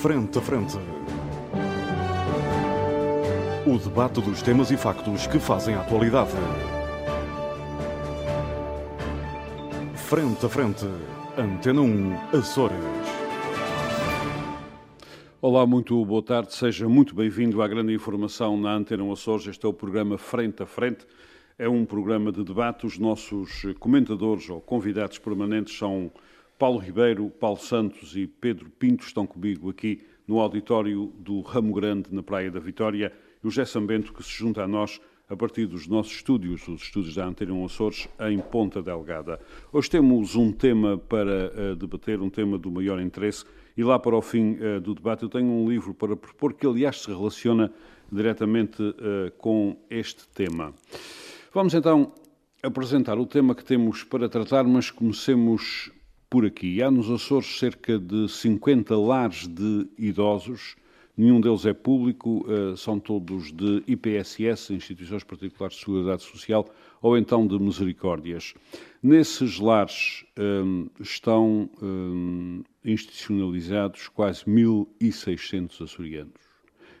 Frente a Frente. O debate dos temas e factos que fazem a atualidade. Frente a Frente. Antena 1, Açores. Olá, muito boa tarde. Seja muito bem-vindo à grande informação na Antena 1 Açores. Este é o programa Frente a Frente. É um programa de debate. Os nossos comentadores ou convidados permanentes são Paulo Ribeiro, Paulo Santos e Pedro Pinto estão comigo aqui no auditório do Ramo Grande, na Praia da Vitória, e o José Sambento, que se junta a nós a partir dos nossos estúdios, os estúdios da Antena Açores, em Ponta Delgada. Hoje temos um tema para uh, debater, um tema do maior interesse, e lá para o fim uh, do debate eu tenho um livro para propor que, aliás, se relaciona diretamente uh, com este tema. Vamos então apresentar o tema que temos para tratar, mas comecemos por aqui. Há nos Açores cerca de 50 lares de idosos, nenhum deles é público, eh, são todos de IPSS, Instituições Particulares de Seguridade Social, ou então de Misericórdias. Nesses lares um, eh, estão um, eh, institucionalizados quase 1.600 açorianos.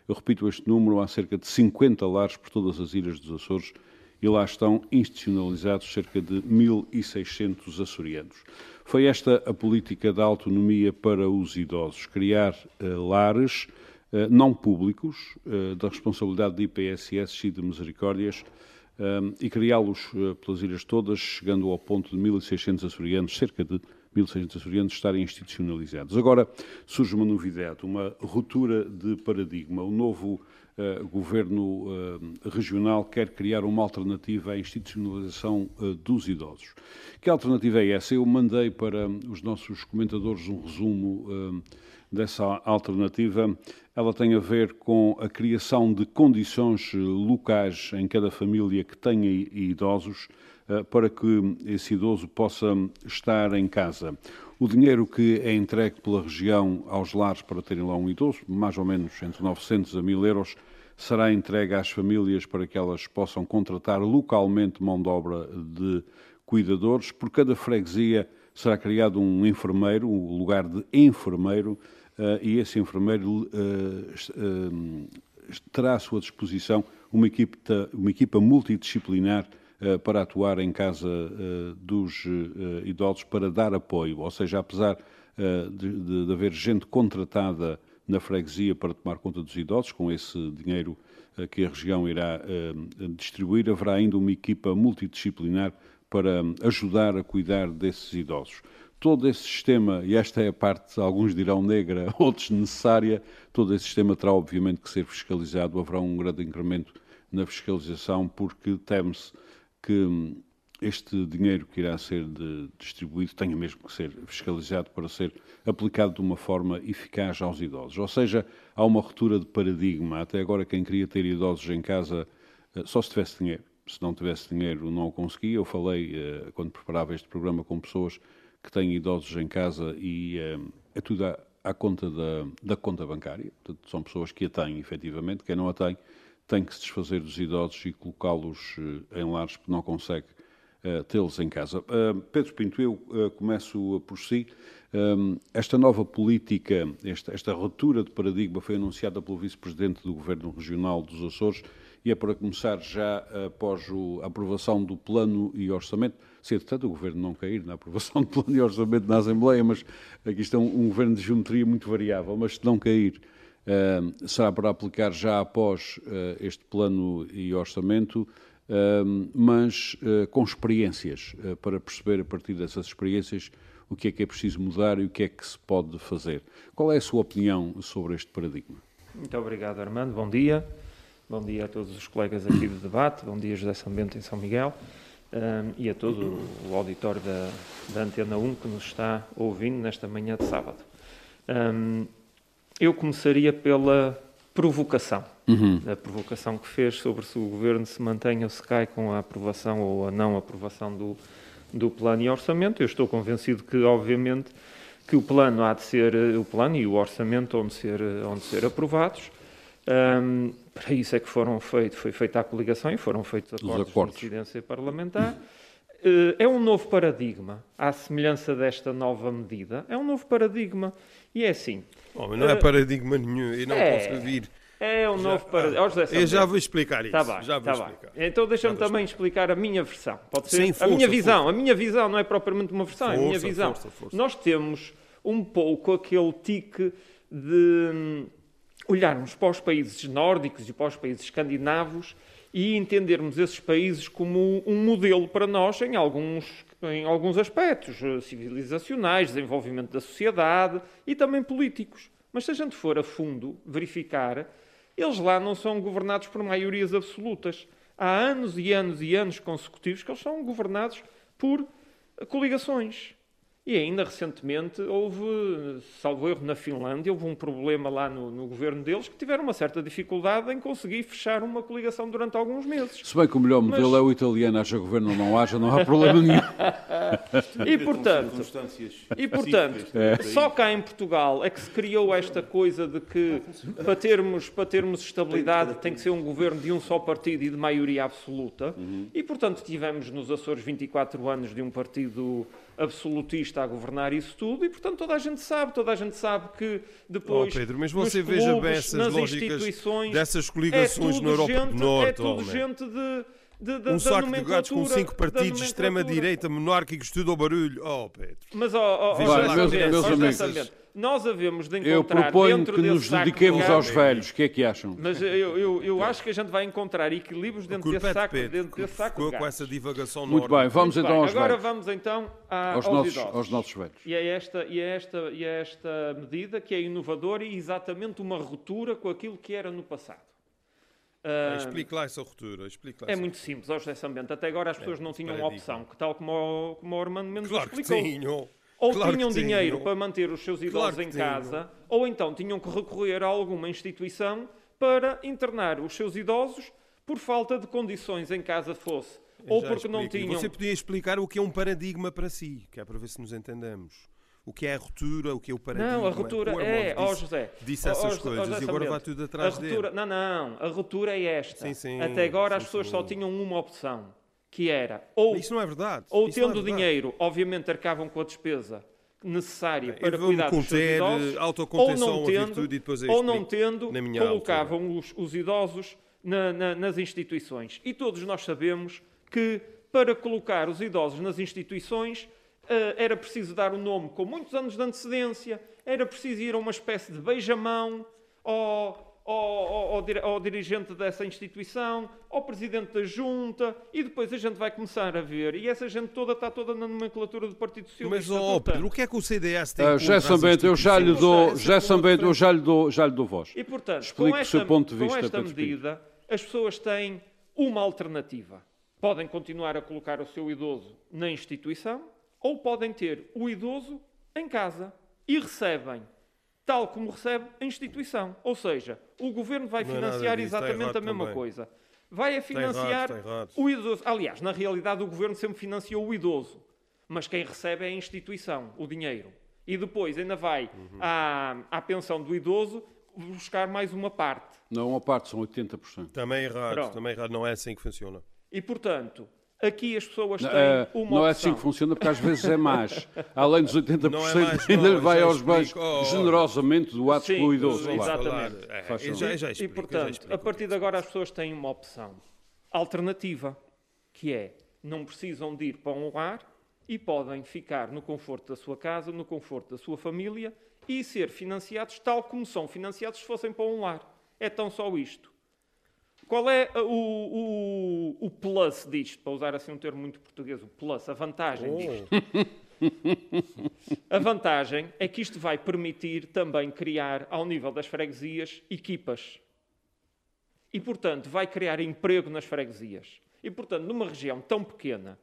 Eu repito este número, há cerca de 50 lares por todas as ilhas dos Açores e lá estão institucionalizados cerca de 1.600 açorianos. Foi esta a política da autonomia para os idosos, criar uh, lares uh, não públicos, uh, da responsabilidade de IPSS e de Misericórdias, e criá-los pelas ilhas todas, chegando ao ponto de 1.600 açorianos, cerca de 1.600 açorianos estarem institucionalizados. Agora surge uma novidade, uma ruptura de paradigma. O novo uh, governo uh, regional quer criar uma alternativa à institucionalização uh, dos idosos. Que alternativa é essa? Eu mandei para os nossos comentadores um resumo dessa alternativa. Ela tem a ver com a criação de condições locais em cada família que tenha idosos para que esse idoso possa estar em casa. O dinheiro que é entregue pela região aos lares para terem lá um idoso, mais ou menos entre 900 a 1000 euros, será entregue às famílias para que elas possam contratar localmente mão de obra de cuidadores. Por cada freguesia será criado um enfermeiro, um lugar de enfermeiro, uh, e esse enfermeiro uh, terá à sua disposição uma equipa, uma equipa multidisciplinar para atuar em casa dos idosos para dar apoio. Ou seja, apesar de, de, haver gente contratada na freguesia para tomar conta dos idosos, com esse dinheiro eh, que a região irá eh, distribuir, haverá ainda uma equipa multidisciplinar para ajudar a cuidar desses idosos. Todo esse sistema, e esta é a parte, alguns dirão negra, outros necessária, todo esse sistema terá obviamente que ser fiscalizado, haverá um grande incremento na fiscalização, porque teme-se que hum, este dinheiro que irá ser de, distribuído tenha mesmo que ser fiscalizado para ser aplicado de uma forma eficaz aos idosos. Ou seja, há uma ruptura de paradigma. Até agora, quem queria ter idosos em casa eh, só se tivesse dinheiro. Se não tivesse dinheiro, não o conseguia. Eu falei, eh, quando preparava este programa, com pessoas que têm idosos em casa e eh, é tudo à, à conta da, da, conta bancária. Portanto, são pessoas que a têm, efetivamente. Quem não a tem, tem que se desfazer dos idosos e colocá-los em lares porque não consegue uh, tê-los em casa. Uh, Pedro Pinto, eu começo por si. Esta nova política, esta, esta ruptura de paradigma foi anunciada pelo Vice-Presidente do Governo Regional dos Açores e é para começar já após a aprovação do plano e orçamento. Se entretanto o Governo não cair na aprovação do plano e orçamento na Assembleia, mas aqui está um, um Governo de geometria muito variável, mas se não cair, será para aplicar já após uh, este plano e orçamento mas uh, com experiências, uh, para perceber a partir dessas experiências o que é que é preciso mudar e o que é que se pode fazer. Qual é a sua opinião sobre este paradigma? Muito obrigado, Armando. Bom dia. Bom dia a todos os colegas aqui do debate. Bom dia, José Sambento em São Miguel. Um, e a todo o auditório da, da, Antena 1 que nos está ouvindo nesta manhã de sábado. Um, eu começaria pela provocação. Uhum. A provocação que fez sobre se o governo se mantém ou se cai com a aprovação ou a não aprovação do, do plano e orçamento. Eu estou convencido que, obviamente, que o plano há de ser o plano e o orçamento onde ser, onde ser aprovados. Um, para isso é que foram feitos, foi feita a coligação e foram feitos acordos, acordos. de presidência parlamentar. eh, é um novo paradigma, à semelhança desta nova medida. É um novo paradigma. E é assim. Oh, mas não é paradigma nenhum, eu não É. posso vir. É um novo paradigma. José Eu já vou explicar isso. Tá bem, já vou tá bem. explicar. Então deixa-me também explicar a minha versão. Pode ser? Sim, a força, minha visão. força. A minha visão não é propriamente uma versão, é a minha Força, visão. força, força. Nós temos um pouco aquele tique de hum, olharmos para os países nórdicos e para os países escandinavos e entendermos esses países como um modelo para nós em alguns, em alguns aspectos eh, civilizacionais, desenvolvimento da sociedade e também políticos. Mas se a gente for a fundo verificar, eles lá não são governados por maiorias absolutas. Há anos e anos e anos consecutivos que eles são governados por coligações. E ainda recentemente houve, salvo erro, na Finlândia, houve um problema lá no, no governo deles que tiveram uma certa dificuldade em conseguir fechar uma coligação durante alguns meses. Se bem que o melhor modelo Mas- é o italiano, haja governo ou não haja, não há problema nenhum. E portanto, E, portanto, específicas. só cá em Portugal é que se criou esta coisa de que para termos, para termos estabilidade tem que ser um governo de um só partido e de maioria absoluta. E, portanto, tivemos nos Açores 24 anos de um partido absolutista a governar isso tudo e, portanto, toda a gente sabe, toda a gente sabe que depois Oh, Pedro, mas você veja bem clubes, essas nas lógicas instituições, dessas é coligações tudo na Europa gente, do Norte, é tudo homem. gente de, de, de, Um da saco de gatos com cinco partidos de extrema-direita, monárquicos, tudo ao barulho. Oh, Pedro. Mas, Veja José lá, meus- meus amigos. Nós havemos de Eu encontrar proponho dentro que desse nos saco de dediquemos gatos- aos velhos. O que é que acham? Mas eu, eu, eu acho que a gente vai encontrar equilíbrios dentro desse é de saco, Pedro, dentro que desse saco de com essa divagação Muito bem, vamos Muito então bem, aos Agora velhos. vamos então a- Aos aos, nossos, idosos. aos nossos velhos. E é, esta, e, é esta, e é esta medida que é inovadora e exatamente uma ruptura com aquilo que era no passado. Ah, Explique lá essa ruptura. Explique lá é essa muito simples, ó José Sambento. Até agora as pessoas não tinham opção, que tal como o, como o Armando Mendes Claro que explicou. tinham. Ou Claro tinham dinheiro tinham. para manter os seus idosos Claro em tinham. casa, ou então tinham que recorrer a alguma instituição para internar os seus idosos por falta de condições em casa fosse, ou porque não explico. E tinham. Você podia explicar o que é um paradigma para si, que é para ver se nos entendemos. O que é a ruptura, o que é o paradigma. Não, a ruptura O é, Armando ó disse- José. Disse ó, essas ó, coisas José e agora vai tudo a atrás ruptura, dele. Não, não, a ruptura é esta. Sim, sim, Até agora as sim, pessoas sim. só tinham uma opção, que era ou, Isso não é verdade. ou Isso é tendo verdade. dinheiro, obviamente arcavam com a despesa necessária Eu para cuidar dos seus conter, idosos, eh, autocontenção, ou não tendo, eu ou não tendo colocavam os, os idosos na- na- nas instituições. E todos nós sabemos que para colocar os idosos nas instituições eh, era preciso dar o nome com muitos anos de antecedência, era preciso ir a uma espécie de beijamão ao, ao, ao- ao dir- ao dirigente dessa instituição, ao presidente da junta, e depois a gente vai começar a ver. E essa gente toda está toda na nomenclatura do Partido Socialista. Mas, oh. Pedro, o que é que o CDS tem Ah, contra José as Sambento, eu já lhe dou, Sambento, eu já lhe dou, já lhe dou voz. E, portanto, Explique com o esta, seu ponto de com vista, esta Pedro Pinto. medida, as pessoas têm uma alternativa. Podem continuar a colocar o seu idoso na instituição ou podem ter o idoso em casa e recebem tal como recebe a instituição. Ou seja, o governo vai Não é financiar disso, exatamente a mesma também. coisa. Vai a financiar está errado. o idoso. Aliás, na realidade, o governo sempre financiou o idoso, mas quem recebe é a instituição, o dinheiro. E depois ainda vai Uhum. à, à pensão do idoso buscar mais uma parte. Não, uma parte são 80%. Também errado, Pronto. também errado. Não é assim que funciona. E, portanto, aqui as pessoas têm Ah, uma não é opção. assim que funciona, porque às vezes é mais. Além dos 80%, Não é mais, ainda não, vai aos. Oh, oh. generosamente doados Sim, pelo idoso. Vamos claro. exatamente. falar. É, Faz eu favor. já, já E, explico, já portanto, explico a partir de agora as pessoas têm uma opção alternativa, que é não precisam de ir para um lar e podem ficar no conforto da sua casa, no conforto da sua família e ser financiados tal como são financiados se fossem para um lar. É tão só isto. Qual é uh, o, o, o plus disto, para usar assim um termo muito português, o plus, a vantagem disto? A vantagem é que isto vai permitir também criar, ao nível das freguesias, equipas. E, portanto, vai criar emprego nas freguesias. E, portanto, numa região tão pequena,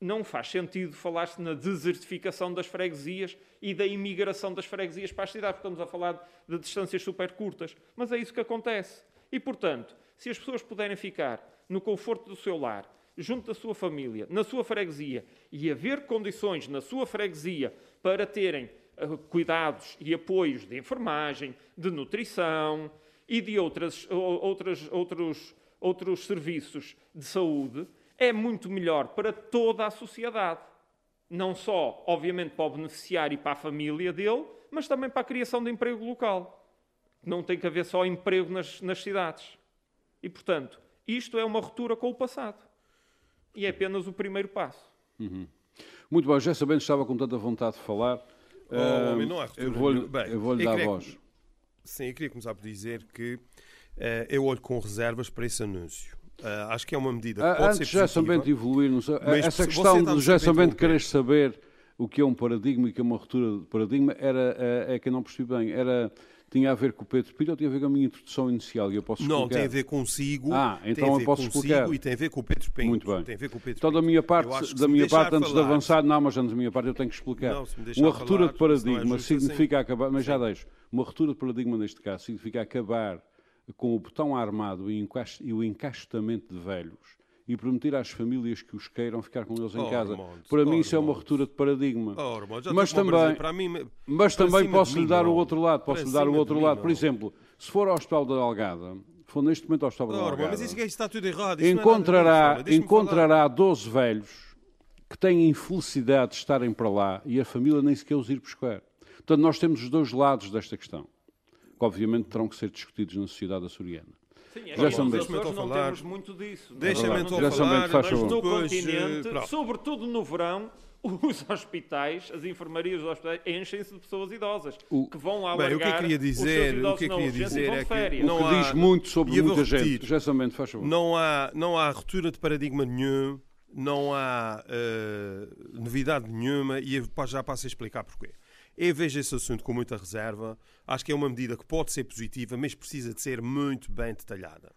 não faz sentido falar-se na desertificação das freguesias e da imigração das freguesias para as cidades, porque estamos a falar de distâncias super curtas. Mas é isso que acontece. E, portanto, se as pessoas puderem ficar no conforto do seu lar, junto da sua família, na sua freguesia, e haver condições na sua freguesia para terem eh, cuidados e apoios de enfermagem, de nutrição e de outras, outras, outros, outros serviços de saúde, é muito melhor para toda a sociedade. Não só, obviamente, para o beneficiário e para a família dele, mas também para a criação de emprego local. Não tem que haver só emprego nas, nas cidades. E, portanto, isto é uma ruptura com o passado. E é apenas o primeiro passo. Uhum. Muito bem, já sabendo estava com tanta vontade de falar. Oh, homem, não há eu vou-lhe vou dar a voz. Sim, eu queria começar por dizer que uh, eu olho com reservas para esse anúncio. Uh, acho que é uma medida que uh, pode antes ser Antes de Bento evoluir, não sei, essa questão do Gerson Bento querer saber o que é um paradigma e o que é uma ruptura de paradigma era, é, é que eu não percebi bem. Era tinha a ver com o Pedro Pinto ou tinha a ver com a minha introdução inicial? E eu posso explicar? Não, tem a ver consigo. Ah, então eu posso explicar. E tem a ver com o Pedro Pinto. Muito bem. Tem a ver com o Pedro então, da minha parte, da minha parte antes falar, de avançar, não, mas antes da minha parte eu tenho que explicar. Não, uma ruptura falar, de paradigma é significa assim. acabar, mas Sim. já deixo. Uma ruptura de paradigma neste caso significa acabar com o botão armado e o encaixotamento de velhos e permitir às famílias que os queiram ficar com eles em oh, casa. Para oh, mim isso é uma ruptura de paradigma. Oh, mas também, mim, mas também posso lhe dar o outro lado, posso lhe dar o outro lado. Por exemplo, se for ao Hospital da Algada, for neste momento ao Hospital da Algada, mas isso, está tudo errado. encontrará, encontrará 12 velhos que têm infelicidade de estarem para lá e a família nem sequer os ir buscar. Portanto, nós temos os dois lados desta questão, que obviamente terão que ser discutidos na sociedade açoriana. Sim, é já são Açores não falar. temos muito disso. Deixa-me então já falar, mas no depois, continente, uh, sobretudo no verão, os hospitais, as enfermarias dos hospitais enchem-se de pessoas idosas o, que vão lá bem, o que eu queria dizer, o que eu queria dizer é que não o que há, diz muito sobre muita gente. Já faz favor. Não há, não há ruptura de paradigma nenhum, não há uh, novidade nenhuma e já passo a explicar porquê. Eu vejo esse assunto com muita reserva. Acho que é uma medida que pode ser positiva, mas precisa de ser muito bem detalhada.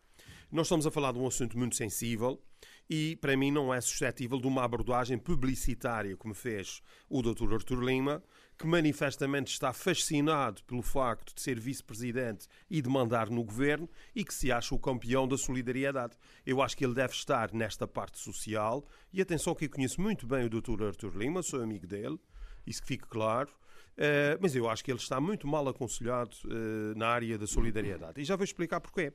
Nós estamos a falar de um assunto muito sensível e, para mim, não é suscetível de uma abordagem publicitária como fez o Dr. Artur Lima, que manifestamente está fascinado pelo facto de ser vice-presidente e de mandar no governo e que se acha o campeão da solidariedade. Eu acho que ele deve estar nesta parte social e atenção que eu conheço muito bem o Dr. Artur Lima, sou amigo dele, isso que fique claro. Uh, mas eu acho que ele está muito mal aconselhado uh, na área da solidariedade. E já vou explicar porquê.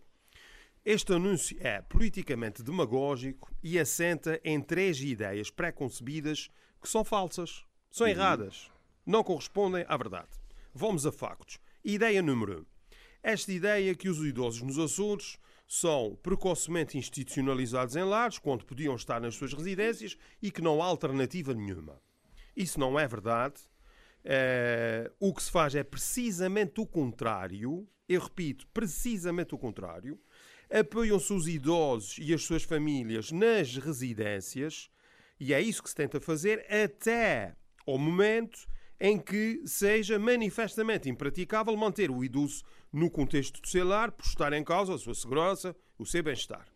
Este anúncio é politicamente demagógico e assenta em três ideias pré-concebidas que são falsas, são uhum. erradas, não correspondem à verdade. Vamos a factos. Ideia número um. Esta ideia que os idosos nos Açores são precocemente institucionalizados em lares, quando podiam estar nas suas residências, e que não há alternativa nenhuma. Isso não é verdade Uh, o que se faz é precisamente o contrário. Eu repito, precisamente o contrário. Apoiam-se os idosos e as suas famílias nas residências e é isso que se tenta fazer até ao momento em que seja manifestamente impraticável manter o idoso no contexto do seu lar por estar em causa a sua segurança, o seu bem-estar.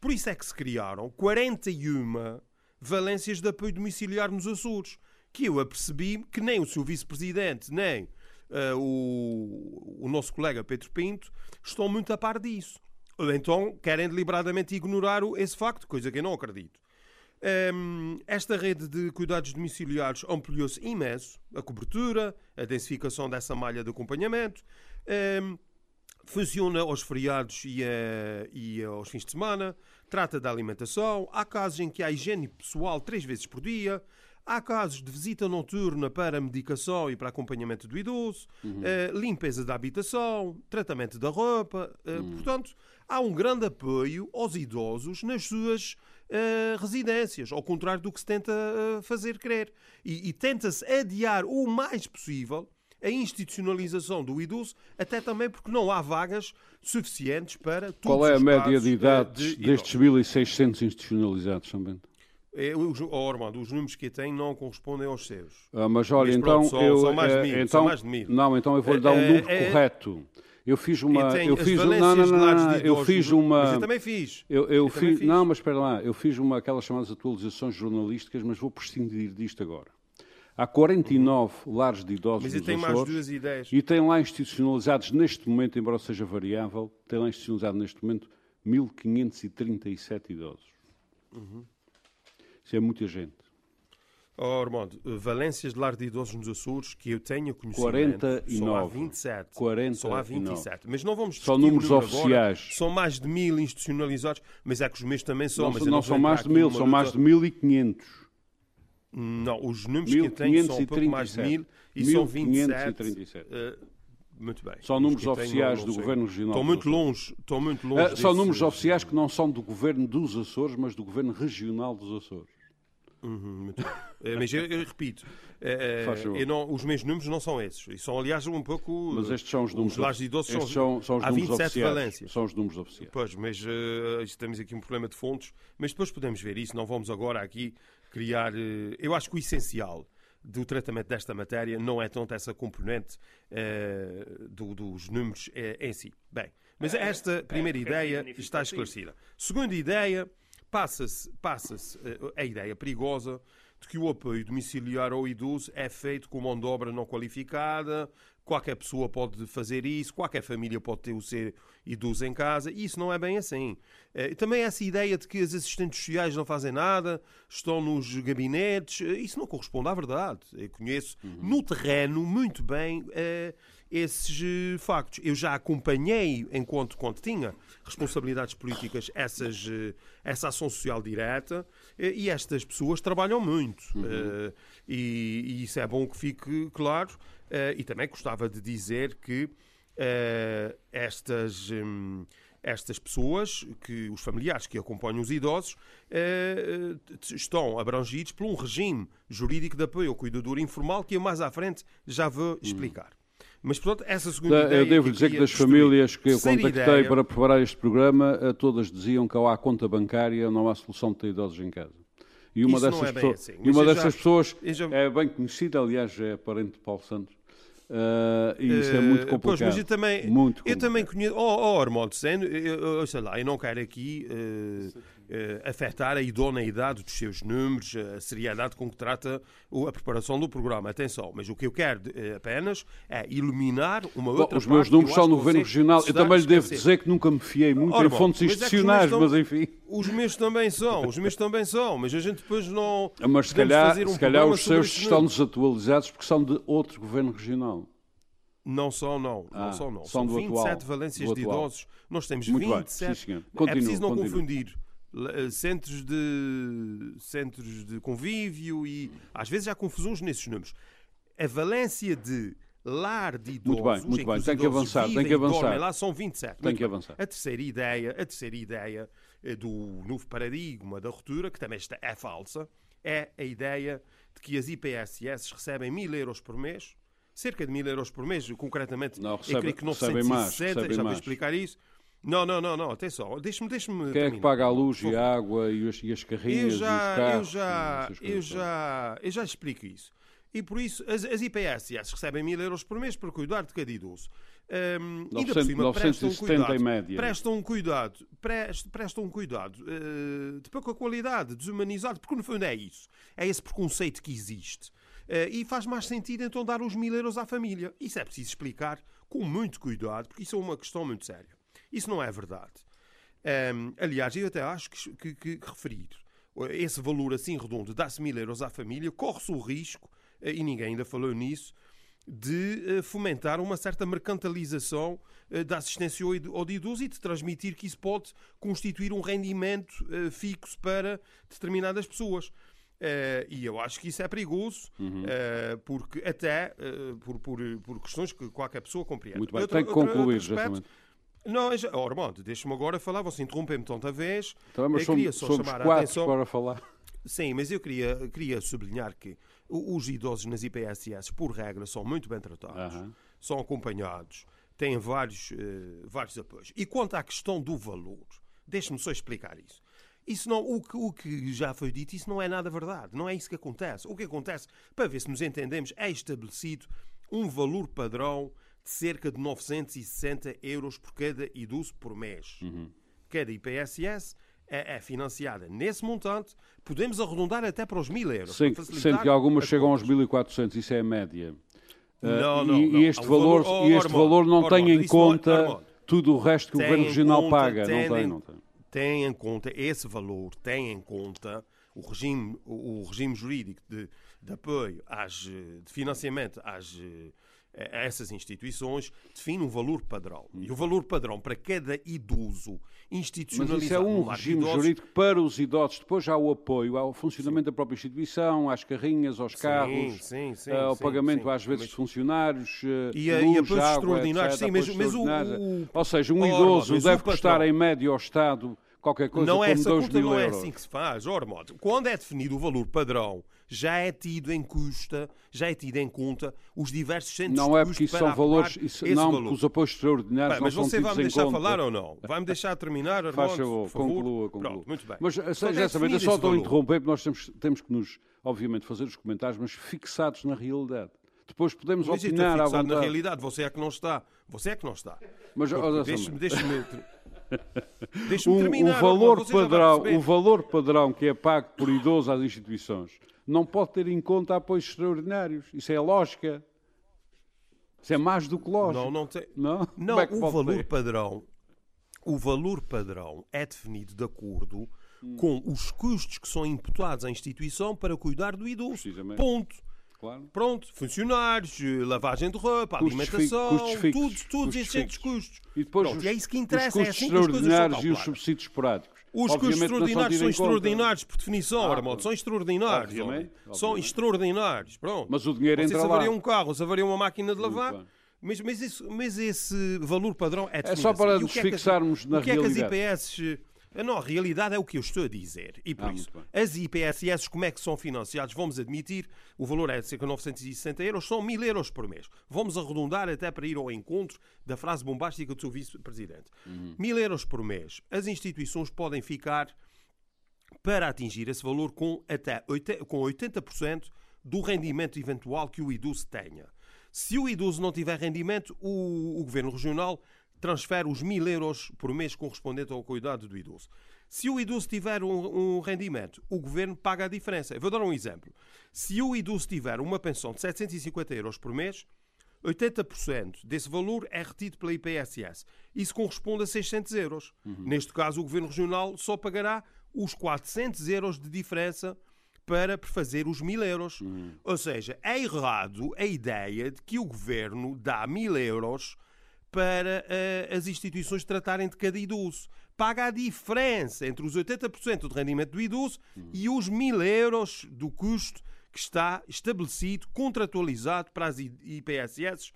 Por isso é que se criaram 41 valências de apoio domiciliar nos Açores que eu apercebi que nem o seu vice-presidente, nem uh, o, o nosso colega Pedro Pinto estão muito a par disso. Ou então querem deliberadamente ignorar esse facto, coisa que eu não acredito. Um, ehm, esta rede de cuidados domiciliários ampliou-se imenso. A cobertura, a densificação dessa malha de acompanhamento. Um, ehm, funciona aos feriados e, a, e, aos fins de semana. Trata da alimentação. Há casos em que há higiene pessoal três vezes por dia. Há casos de visita noturna para medicação e para acompanhamento do idoso, uhum. uh, limpeza da habitação, tratamento da roupa. Uh, uhum. Portanto, há um grande apoio aos idosos nas suas uh, residências, ao contrário do que se tenta fazer crer. E, e tenta-se adiar o mais possível a institucionalização do idoso, até também porque não há vagas suficientes para todos Qual é a média de idade de destes 1.600 institucionalizados, também? É, os, oh, Armando, os números que tem não correspondem aos seus. Ah, mas olha, mas, então pronto, eu. São mais de mil, então, mais de mil. Não, então eu vou-lhe dar um é, número é, correto. Eu fiz uma. Eu fiz, não, não, não, eu fiz uma. Mas eu também fiz. Eu, eu, eu fiz, fiz, Não, mas espera lá. Eu fiz uma, aquelas chamadas atualizações jornalísticas, mas vou prescindir disto agora. Há 49 uhum. lares de idosos Mas tem mais duas ideias. E tem lá institucionalizados neste momento, embora seja variável, tem lá institucionalizado neste momento 1.537 idosos. Uhum. Isso é muita gente. Oh, Armando, valências de lar de idosos nos Açores que eu tenha conhecimento 49. só há 27. 49. Só há 27. Mas não vamos São números número oficiais. Agora. São mais de mil institucionalizados, mas é que os meus também são. Não, mas não vou são mais de mil, são mais de 1500. Não, os números que eu tenho são um pouco mais de mil e são 27. 1537. eh, muito bem. São Os números tenho, oficiais não do sei. Governo Regional Estão muito longe, estão muito longe. Ah, são números oficiais que não são do Governo dos Açores, mas do Governo Regional dos Açores. Uhum, muito bem. Eh, Mas eu, eu repito, eh, favor. eu não- os meus números não são esses. E são, aliás, um pouco. Mas estes são os números, Os lares de idosos estes são, são, são os há números 27 oficiais. valências. São os números oficiais. Pois, mas eh, isto temos aqui um problema de fontes, mas depois podemos ver isso. Não vamos agora aqui criar. eh, eu acho que o essencial do tratamento desta matéria não é tanto essa componente eh, do- dos números eh, em si. Bem, mas esta primeira é ideia significativo. está esclarecida. Segunda ideia, passa-se passa a ideia perigosa de que o apoio domiciliar ao idoso é feito com mão de obra não qualificada, qualquer pessoa pode fazer isso, qualquer família pode ter o seu idoso em casa, e isso não é bem assim. Eh, Também essa ideia de que as assistentes sociais não fazem nada, estão nos gabinetes, eh, isso não corresponde à verdade. Eu conheço no terreno muito bem eh, esses eh, factos. Eu já acompanhei, enquanto quando tinha responsabilidades políticas, essas, eh, essa ação social direta eh, e estas pessoas trabalham muito. Eh, e, e isso é bom que fique claro. E também gostava de dizer que estas. estas pessoas, que os familiares que acompanham os idosos, eh, eh, estão abrangidos por um regime jurídico de apoio ao cuidador informal que eu mais à frente já vou explicar. Mas, portanto, essa segunda Da- ideia... eu devo dizer que das destruir. famílias que eu contactei ideia- para preparar este programa, eh, todas diziam que ao há conta bancária não há solução de ter idosos em casa. E uma Isso dessas é pessoas, assim, e uma eu já- dessas pessoas eu já- é bem conhecida, aliás, é parente de Paulo Santos. Eh, e isso é muito Eh, complicado. Pois, mas eu também, muito eu complicado. também conheço. Oh, oh Armando Sen, eu, eu, sei lá, eu não quero aqui eh, afetar a idoneidade dos seus números, a seriedade com que trata a preparação do programa. Atenção, mas o que eu quero eh, apenas é iluminar uma Bom, outra os meus números são que Governo Regional. Eu também lhe devo dizer que nunca me fiei muito Ora em bom, fontes mas é institucionais, estão- mas enfim. Os meus também são, os meus também são, mas a gente depois não. Mas se calhar, um se calhar os seus estão desatualizados porque são de outro Governo Regional. Não são, não. Ah, não são, não. são São do 27 atual, valências de idosos. Nós temos Muito bem, 27. sim, senhor. é preciso não confundir eh, centros de, centros de convívio e às vezes há confusões nesses números. A valência de lar de idosos, Muito bem, muito em bem. Tem que avançar, tem que avançar. lá são 27. Tem que avançar. A terceira ideia, a terceira ideia eh, do novo paradigma da ruptura, que também está, é falsa, é a ideia de que as IPSS recebem mil euros por mês, cerca de mil euros por mês, concretamente, Não, eu recebem- creio que recebem 960, mais, recebem já vou explicar isso. Não, não, não, não, atenção, deixe-me deixe Quem é que paga a luz e a água e, os, e as eu carrinhas e já, eu carros? já, e essas eu coisas já, eu já explico isso. E por isso, as, as IPSS recebem mil euros por mês para cuidar de cada idoso. Ainda por 900, cima, prestam 970 cuidado, em média. prestam um cuidado, prest- prestam um cuidado eh, de pouca qualidade, desumanizado, porque no fundo é isso. É esse preconceito que existe. Eh, e faz mais sentido então dar os mil euros à família. Isso é preciso explicar com muito cuidado, porque isso é uma questão muito séria. Isso não é verdade. Hum, aliás, eu até acho que, que, que referir esse valor assim redondo, dá-se mil euros à família, corre-se o risco, eh, e ninguém ainda falou nisso, de eh, fomentar uma certa mercantilização eh, da assistência ao ao idoso e de transmitir que isso pode constituir um rendimento fixo para determinadas pessoas. Eh, e eu acho que isso é perigoso, Uhum. eh, porque até eh, por, por, por questões que qualquer pessoa compreende. Muito bem, Outra- tem que concluir, outro aspecto- exatamente. Não, já- oh, Armando, deixa-me agora falar, você interrompeu-me tanta vez. Então, mas eu queria somos, só somos chamar a atenção. para falar. Sim, mas eu queria, queria sublinhar que os idosos nas IPSS, por regra, são muito bem tratados, Aham. são acompanhados, têm vários, eh, vários apoios. E quanto à questão do valor, deixe-me só explicar isso. Isso não, o, que, o que já foi dito, isso não é nada verdade. Não é isso que acontece. O que acontece, para ver se nos entendemos, é estabelecido um valor padrão cerca de 960 euros por cada idoso por mês. Cada IPSS é, é financiada nesse montante. Podemos arredondar até para os mil euros. Sendo, para facilitar sendo que algumas as chegam aos contas. 1.400, isso é a média. Uh, Não, e, não, e não. este, Há valor, valor- oh, e este valor não Armando, tem em é- conta Armando, tudo o resto que o tem Governo em Regional conta- paga. tem não tem, em- não tem. tem em conta esse valor, tem em conta o regime, o regime jurídico de de apoio, às, de financiamento às, essas instituições, define um valor padrão. E o valor padrão para cada idoso institucionalizado Mas isso é um regime idosos, jurídico para os idosos. Depois há o apoio ao funcionamento sim. da própria instituição, às carrinhas, aos carros, sim, sim, ao pagamento às vezes de funcionários, e, a, luz, e água, extraordinários. Etc, sim, mas, mas o, o, Ou seja, um idoso deve custar em média ao Estado qualquer coisa não é essa 2 conta mil não euros. é assim que se faz, Ormod. Quando é definido o valor padrão, já é tido em custa, já é tido em conta os diversos centros Não é de porque custo isso são valores, isso, não valor. porque os apoios extraordinários Bem, não mas você vai-me em deixar conta. falar ou não? Vai-me deixar terminar, Armando? Faz favor, por favor? conclua, conclua. Pronto, muito bem. Mas, Quando já é eu só estou a interromper, porque nós temos, temos que nos, obviamente, fazer os comentários, mas fixados na realidade. Depois podemos Mas estou opinar à fixado vontade. na realidade, você é que não está. Você é que não está. Mas, Deixe-me deixe-me deixe-me o, o terminar. valor padrão, o valor padrão que é pago por idoso às instituições não pode ter em conta apoios extraordinários. Isso é lógica. Isso é mais do que lógico. Não, não tem. Não, Não, é o valor ter? padrão, o valor padrão é definido de acordo com os custos que são imputados à instituição para cuidar do idoso. Ponto. Claro. Pronto, funcionários, eh, lavagem de roupa, Custos alimentação, custos fixos, tudo, todos custos esses centros fixos. custos. E depois Pronto, os, e é isso que os interessa, é custos assim que as coisas são extraordinários e os subsídios esporádicos. Os custos Obviamente extraordinários são extraordinários, por definição, Ah, Armando. São extraordinários. obviamente, homem. São obviamente. extraordinários. Pronto. Mas o dinheiro sei entra se avaria lá. um carro, se avaria uma máquina de lavar. Mas, mas, isso- mas esse valor padrão é definido só para assim. O nos é as- fixarmos na O que é que as realidade. IPS... Não, a realidade é o que eu estou a dizer. E por Ah, isso, as IPSS, como é que são financiados? Vamos admitir, o valor é de cerca de 960 euros, são 1000 euros por mês. Vamos arredondar até para ir ao encontro da frase bombástica do seu vice-presidente. Uhum. 1000 euros por mês. As instituições podem ficar para atingir esse valor com até 80%, com 80% do rendimento eventual que o idoso tenha. Se o idoso não tiver rendimento, o, o Governo Regional transfere os mil euros por mês correspondente ao cuidado do idoso. Se o idoso tiver um, um rendimento, o Governo paga a diferença. Eu vou dar um exemplo. Se o idoso tiver uma pensão de 750 euros por mês, 80% desse valor é retido pela IPSS. Isso corresponde a 600 euros. Neste caso, o Governo Regional só pagará os 400 euros de diferença para fazer os 1000 euros. Ou seja, é errado a ideia de que o Governo dá 1000 euros para eh, as instituições tratarem de cada idoso. Paga a diferença entre os 80% de rendimento do idoso e os 1000 euros do custo que está estabelecido, contratualizado para as IPSS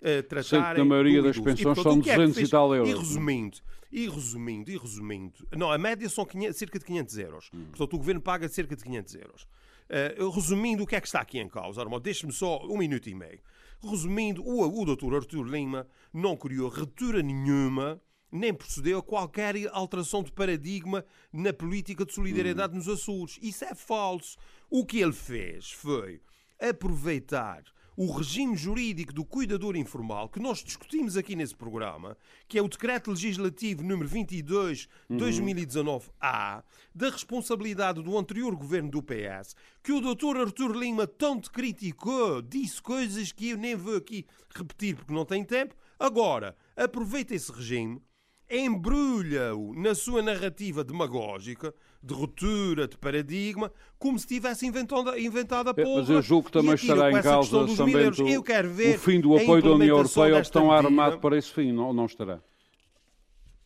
eh, tratarem Sendo que na maioria do das pensões portanto, são o que é que 200 e tal euros. E resumindo, e resumindo, e resumindo, não, a média são 500 cerca de 500 euros. Portanto, o governo paga cerca de 500 euros. Eh, resumindo, o que é que está aqui em causa? Deixe-me só um minuto e meio. Resumindo, o, o doutor Artur Lima não criou retura nenhuma, nem procedeu a qualquer alteração de paradigma na política de solidariedade nos Açores. Isso é falso. O que ele fez foi aproveitar o regime jurídico do cuidador informal, que nós discutimos aqui nesse programa, que é o Decreto Legislativo número 22 2019-A, da responsabilidade do anterior governo do PS, que o Dr. Artur Lima tanto criticou, disse coisas que eu nem vou aqui repetir porque não tenho tempo. Agora, aproveita esse regime, embrulha-o na sua narrativa demagógica, de ruptura, de paradigma, como se tivesse inventado, inventado a É, porra. Mas eu julgo que também estará em causa também do- Eu quero ver o fim do apoio da União Europeia ou que estão armados para esse fim, não, não estará.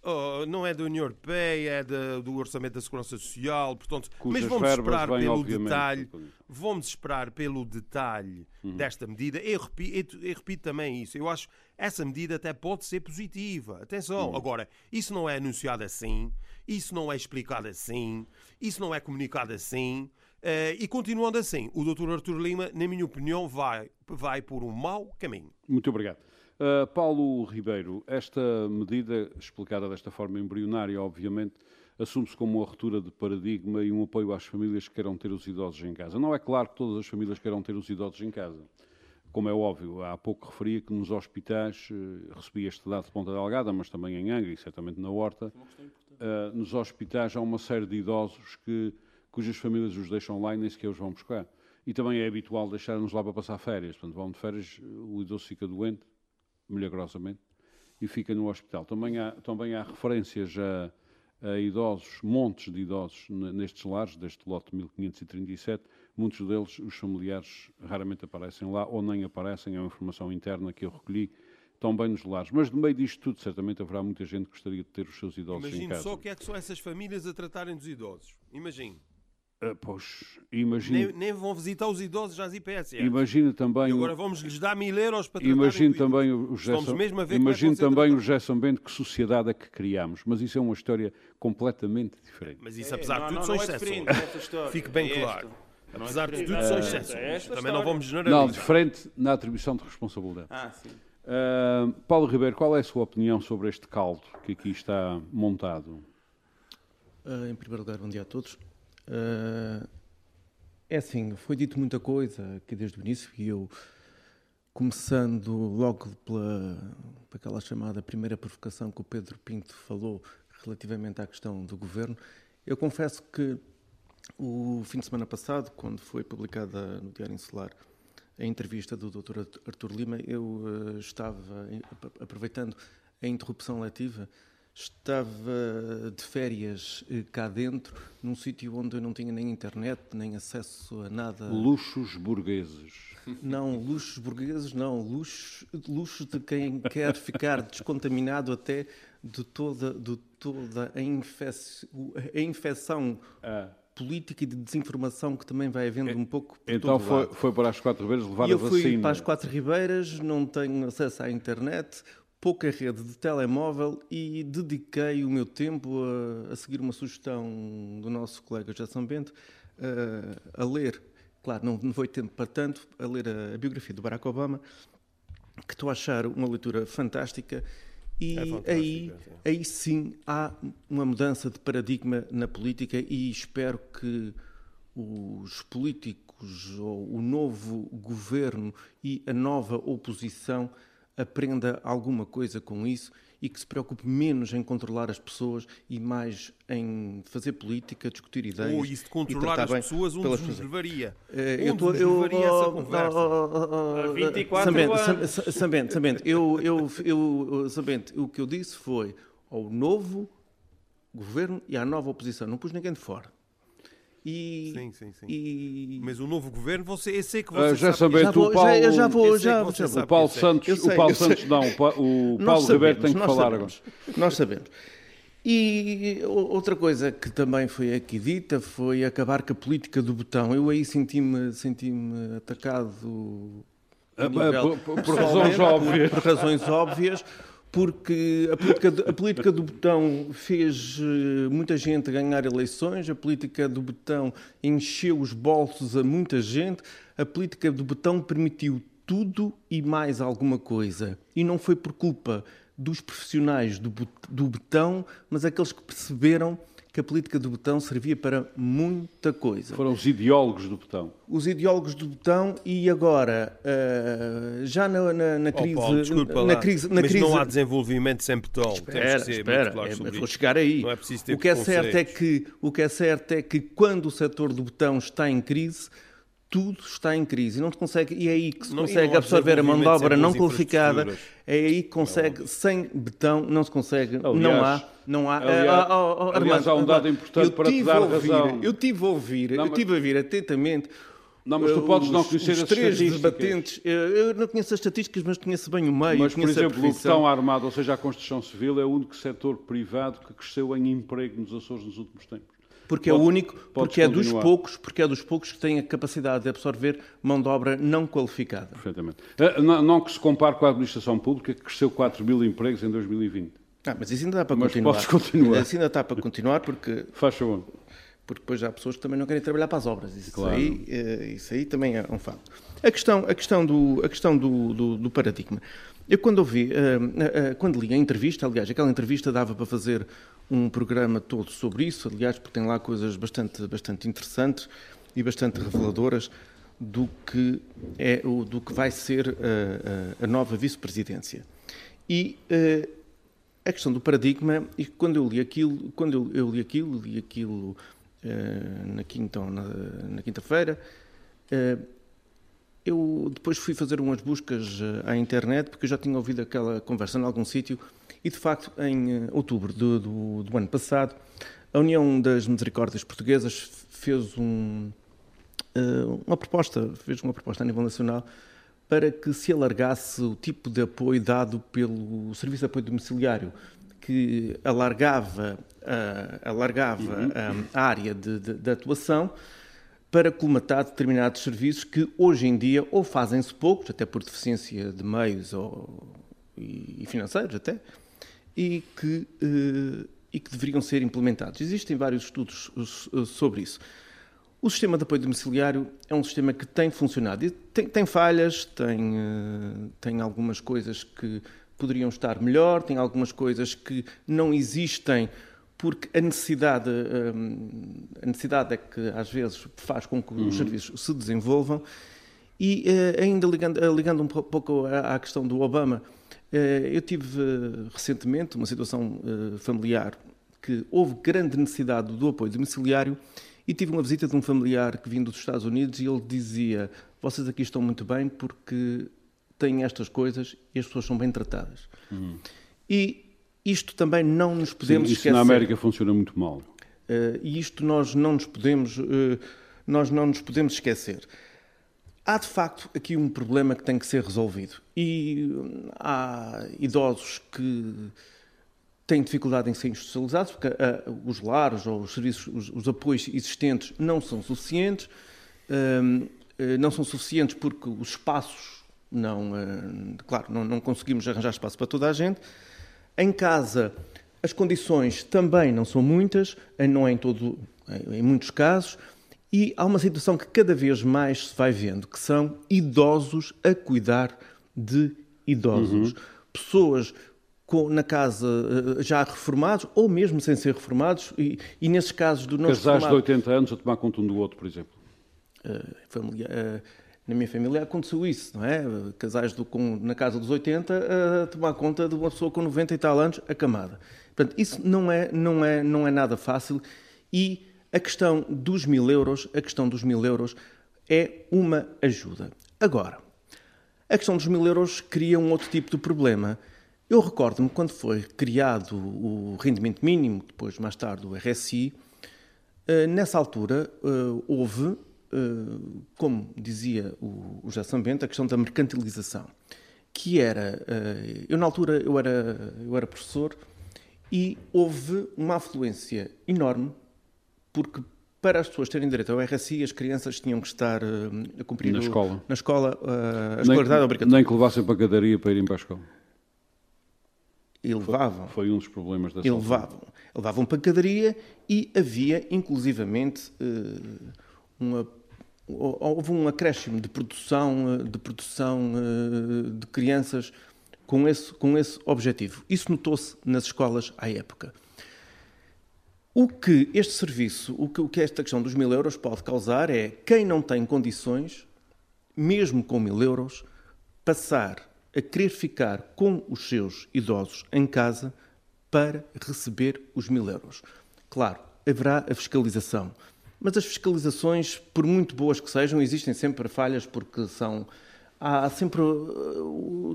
Oh, não é da União Europeia, é da- do Orçamento da Segurança Social, portanto, Cujas mas vamos esperar pelo detalhe, vamos esperar pelo detalhe Uhum. desta medida. Eu repito, eu repito também isso. Eu acho essa medida até pode ser positiva. Atenção, Uhum. agora, isso não é anunciado assim, isso não é explicado assim, isso não é comunicado assim. eh, e continuando assim, o Dr. Artur Lima, na minha opinião, vai, vai por um mau caminho. Muito obrigado. Uh, Paulo Ribeiro, esta medida, explicada desta forma embrionária, obviamente, assume-se como uma ruptura de paradigma e um apoio às famílias que queiram ter os idosos em casa. Não é claro que todas as famílias queiram ter os idosos em casa. Como é óbvio, há pouco referia que nos hospitais, eh, recebi este dado de Ponta Delgada, mas também em Angra e certamente na Horta, eh, nos hospitais há uma série de idosos que, cujas famílias os deixam lá e nem sequer os vão buscar. E também é habitual deixar-nos lá para passar férias. Portanto, vão de férias, o idoso fica doente, milagrosamente, e fica no hospital. Também há, também há referências a, a idosos, montes de idosos nestes lares, deste lote 1537, muitos deles, os familiares raramente aparecem lá ou nem aparecem, é uma informação interna que eu recolhi, estão bem nos lares. Mas no meio disto tudo, certamente haverá muita gente que gostaria de ter os seus idosos Imagine em casa. só o que é que são essas famílias a tratarem dos idosos. Imagine. Ah, pois, imagine, Nem, nem vão visitar os idosos às IPS. imagine também... E agora vamos lhes dar mil euros para Imagino do idoso. também o São- mesmo a ver é imagino ser também o São Bento que sociedade é que criamos, mas isso é uma história completamente diferente. Mas isso, apesar É, não, de tudo, não, são não é exceções. diferente, é. Fique bem É claro. esta. Apesar de tudo, são É, exceções. é esta Também não vamos Não, generalizar. diferente na atribuição de responsabilidade. Ah, sim. Ah, Paulo Ribeiro, qual é a sua opinião sobre este caldo que aqui está montado? Ah, em primeiro lugar, bom dia a todos. Ah, é assim, foi dito muita coisa aqui desde o início e eu, começando logo pela, aquela chamada primeira provocação que o Pedro Pinto falou relativamente à questão do governo, eu confesso que o fim de semana passado, quando foi publicada no Diário Insular a entrevista do Dr. Artur Lima, eu eh, estava, ap- aproveitando a interrupção letiva, estava de férias eh, cá dentro, num sítio onde eu não tinha nem internet, nem acesso a nada. Luxos burgueses. Não, luxos burgueses, não. Luxos, luxos de quem quer ficar descontaminado até de toda, de toda a, infec- a infecção Ah, política e de desinformação que também vai havendo um pouco por então foi, foi para as quatro ribeiras levar E a eu fui vacina. para as Quatro Ribeiras, não tenho acesso à internet, pouca rede de telemóvel e dediquei o meu tempo a, a seguir uma sugestão do nosso colega São Bento, eh, a ler, claro, não, não foi tempo para tanto, a ler a, a biografia do Barack Obama, que estou a achar uma leitura fantástica. E É fantástica, aí, sim. aí sim há uma mudança de paradigma na política e espero que os políticos ou o novo governo e a nova oposição aprenda alguma coisa com isso e que se preocupe menos em controlar as pessoas e mais em fazer política, discutir ideias. Ou isso de e controlar as pessoas, onde pelas nos levaria? Eh, Onde eu tô- nos eu- levaria essa oh, conversa? oh, oh, oh, Há oh, 24 Sambento, anos. Sambento, eu, eu, eu, o que eu disse foi ao novo governo e à nova oposição. Não pus ninguém de fora. E, Sim, sim, sim. e Mas o novo governo, você, eu sei que Ah, você já sabe Já vou- o Paulo, já- já vou- sei já- o Paulo sei. Santos, Eu o sei, Paulo sei. Santos não, o, Paulo Ribeiro sabemos, tem que falar sabemos, Nós sabemos. E outra coisa que também foi aqui dita foi acabar com a política do botão. Eu aí senti-me senti atacado a Ah, nível por- por- por razões óbvias. Por razões óbvias, porque a política, do- a política do botão fez eh, muita gente ganhar eleições, a política do botão encheu os bolsos a muita gente, a política do botão permitiu tudo e mais alguma coisa. E não foi por culpa dos profissionais do, do botão, mas aqueles que perceberam que a política do botão servia para muita coisa Foram os ideólogos do botão. os ideólogos do botão e agora eh, já na, na, na Oh, crise Paulo, desculpa na lá, crise na mas crise não há desenvolvimento sem. Temos Espera, que ser espera, muito claros é, sobre vou isto. chegar aí. Não é preciso ter o que é certo é que o que é certo é que quando o setor do botão está em crise tudo está em crise e não se consegue e é aí que se Não- consegue não absorver a mão de obra não qualificada é aí que consegue sem betão não se consegue não Aliás- há não há aliás- Ah, ah, ah, ah, aliás, há um dado importante para te dar a ouvir, razão. eu tive a ouvir Não, eu tive a ouvir atentamente Não, mas tu podes não os- conhecer os as três debatentes. Eu, não conheço as estatísticas, mas conheço bem o meio, Mas, por exemplo, o botão armado, ou seja, a construção civil, é o único setor privado que cresceu em emprego nos Açores nos últimos tempos. Porque é o Pode- único, podes porque é dos continuar. poucos, porque é dos poucos que têm a capacidade de absorver mão de obra não qualificada. Perfeitamente. Ah, Não, não que se compare com a administração pública, que cresceu 4 mil empregos em 2020. Ah, mas isso ainda dá para Mas continuar. podes continuar. Isso ainda está para continuar, porque, Faz favor. porque depois há pessoas que também não querem trabalhar para as obras. Isso, Claro. aí, eh, isso aí também é um facto. A questão, a questão, do, a questão do, do, do paradigma. Eu quando ouvi, eh, eh, quando li a entrevista, aliás, aquela entrevista dava para fazer um programa todo sobre isso, aliás, porque tem lá coisas bastante, bastante interessantes e bastante reveladoras do que, é, do que vai ser a, a- a nova vice-presidência. E eh, a questão do paradigma, e quando eu li aquilo, quando eu, eu li aquilo, li aquilo eh, na quinta ou na, na quinta-feira, eh, eu depois fui fazer umas buscas eh, à internet, porque eu já tinha ouvido aquela conversa em algum sítio, e de facto, em eh, outubro do, do, do ano passado, a União das Misericórdias Portuguesas fez um, uma proposta, fez uma proposta a nível nacional para que se alargasse o tipo de apoio dado pelo Serviço de Apoio Domiciliário, que alargava, alargava uhum. a área de, de, de, atuação para colmatar determinados serviços que hoje em dia ou fazem-se poucos, até por deficiência de meios ou, e, financeiros até, e que, uh, e que deveriam ser implementados. Existem vários estudos sobre isso. O sistema de apoio domiciliário é um sistema que tem funcionado. Tem, tem falhas, tem, uh, tem algumas coisas que poderiam estar melhor, tem algumas coisas que não existem porque a necessidade, uh, a necessidade é que às vezes faz com que uhum. os serviços se desenvolvam. E uh, ainda ligando, ligando um pouco à, questão do Obama, eu tive recentemente uma situação familiar que houve grande necessidade do apoio domiciliário e tive uma visita de um familiar que vindo dos Estados Unidos e ele dizia: Vocês aqui estão muito bem porque têm estas coisas e as pessoas são bem tratadas. Uhum. E isto também não nos podemos Sim, isso esquecer. na América funciona muito mal. Uh, e isto nós não nos podemos, uh, nós não nos podemos esquecer. Há de facto aqui um problema que tem que ser resolvido. E há idosos que têm dificuldade em ser institucionalizados, porque uh, os lares ou os serviços, os, os apoios existentes não são suficientes, uh, não são suficientes porque os espaços não, claro, não, não, conseguimos arranjar espaço para toda a gente. Em casa, as condições também não são muitas, não é em todo, em muitos casos, e há uma situação que cada vez mais se vai vendo, que são idosos a cuidar de idosos. Uhum. Pessoas com, na casa eh, já reformados ou mesmo sem ser reformados e, e nesses casos do não Casais de 80 anos a tomar conta um do outro, por exemplo. Uh, familia, uh, na minha família aconteceu isso, não é? Casais do, com, na casa dos 80 a tomar conta de uma pessoa com 90 e tal anos acamada. Portanto, isso não é, não é, não é nada fácil e a questão dos mil euros, a questão dos mil euros é uma ajuda. Agora, a questão dos mil euros cria um outro tipo de problema, eu recordo-me quando foi criado o rendimento mínimo, depois mais tarde o RSI, eh, nessa altura eh, houve, como dizia o José Sambento, a questão da mercantilização, que era, eu na altura eu era, eu era professor e houve uma afluência enorme, porque para as pessoas terem direito ao RSI, as crianças tinham que estar a cumprir na o, escola, na escola a escolaridade obrigatória. Nem que levassem pagaria para irem para a escola e levavam. Foi, foi um dos problemas da levavam, levavam pancadaria e havia, inclusivamente, eh, uma, houve um acréscimo de produção, eh, de, produção eh, de crianças com esse, com esse objetivo. Isso notou-se nas escolas à época. O que este serviço, o que, o que esta questão dos mil euros pode causar é quem não tem condições, mesmo com mil euros, passar a querer ficar com os seus idosos em casa para receber os mil euros. Claro, haverá a fiscalização, mas as fiscalizações, por muito boas que sejam, existem sempre falhas porque são há sempre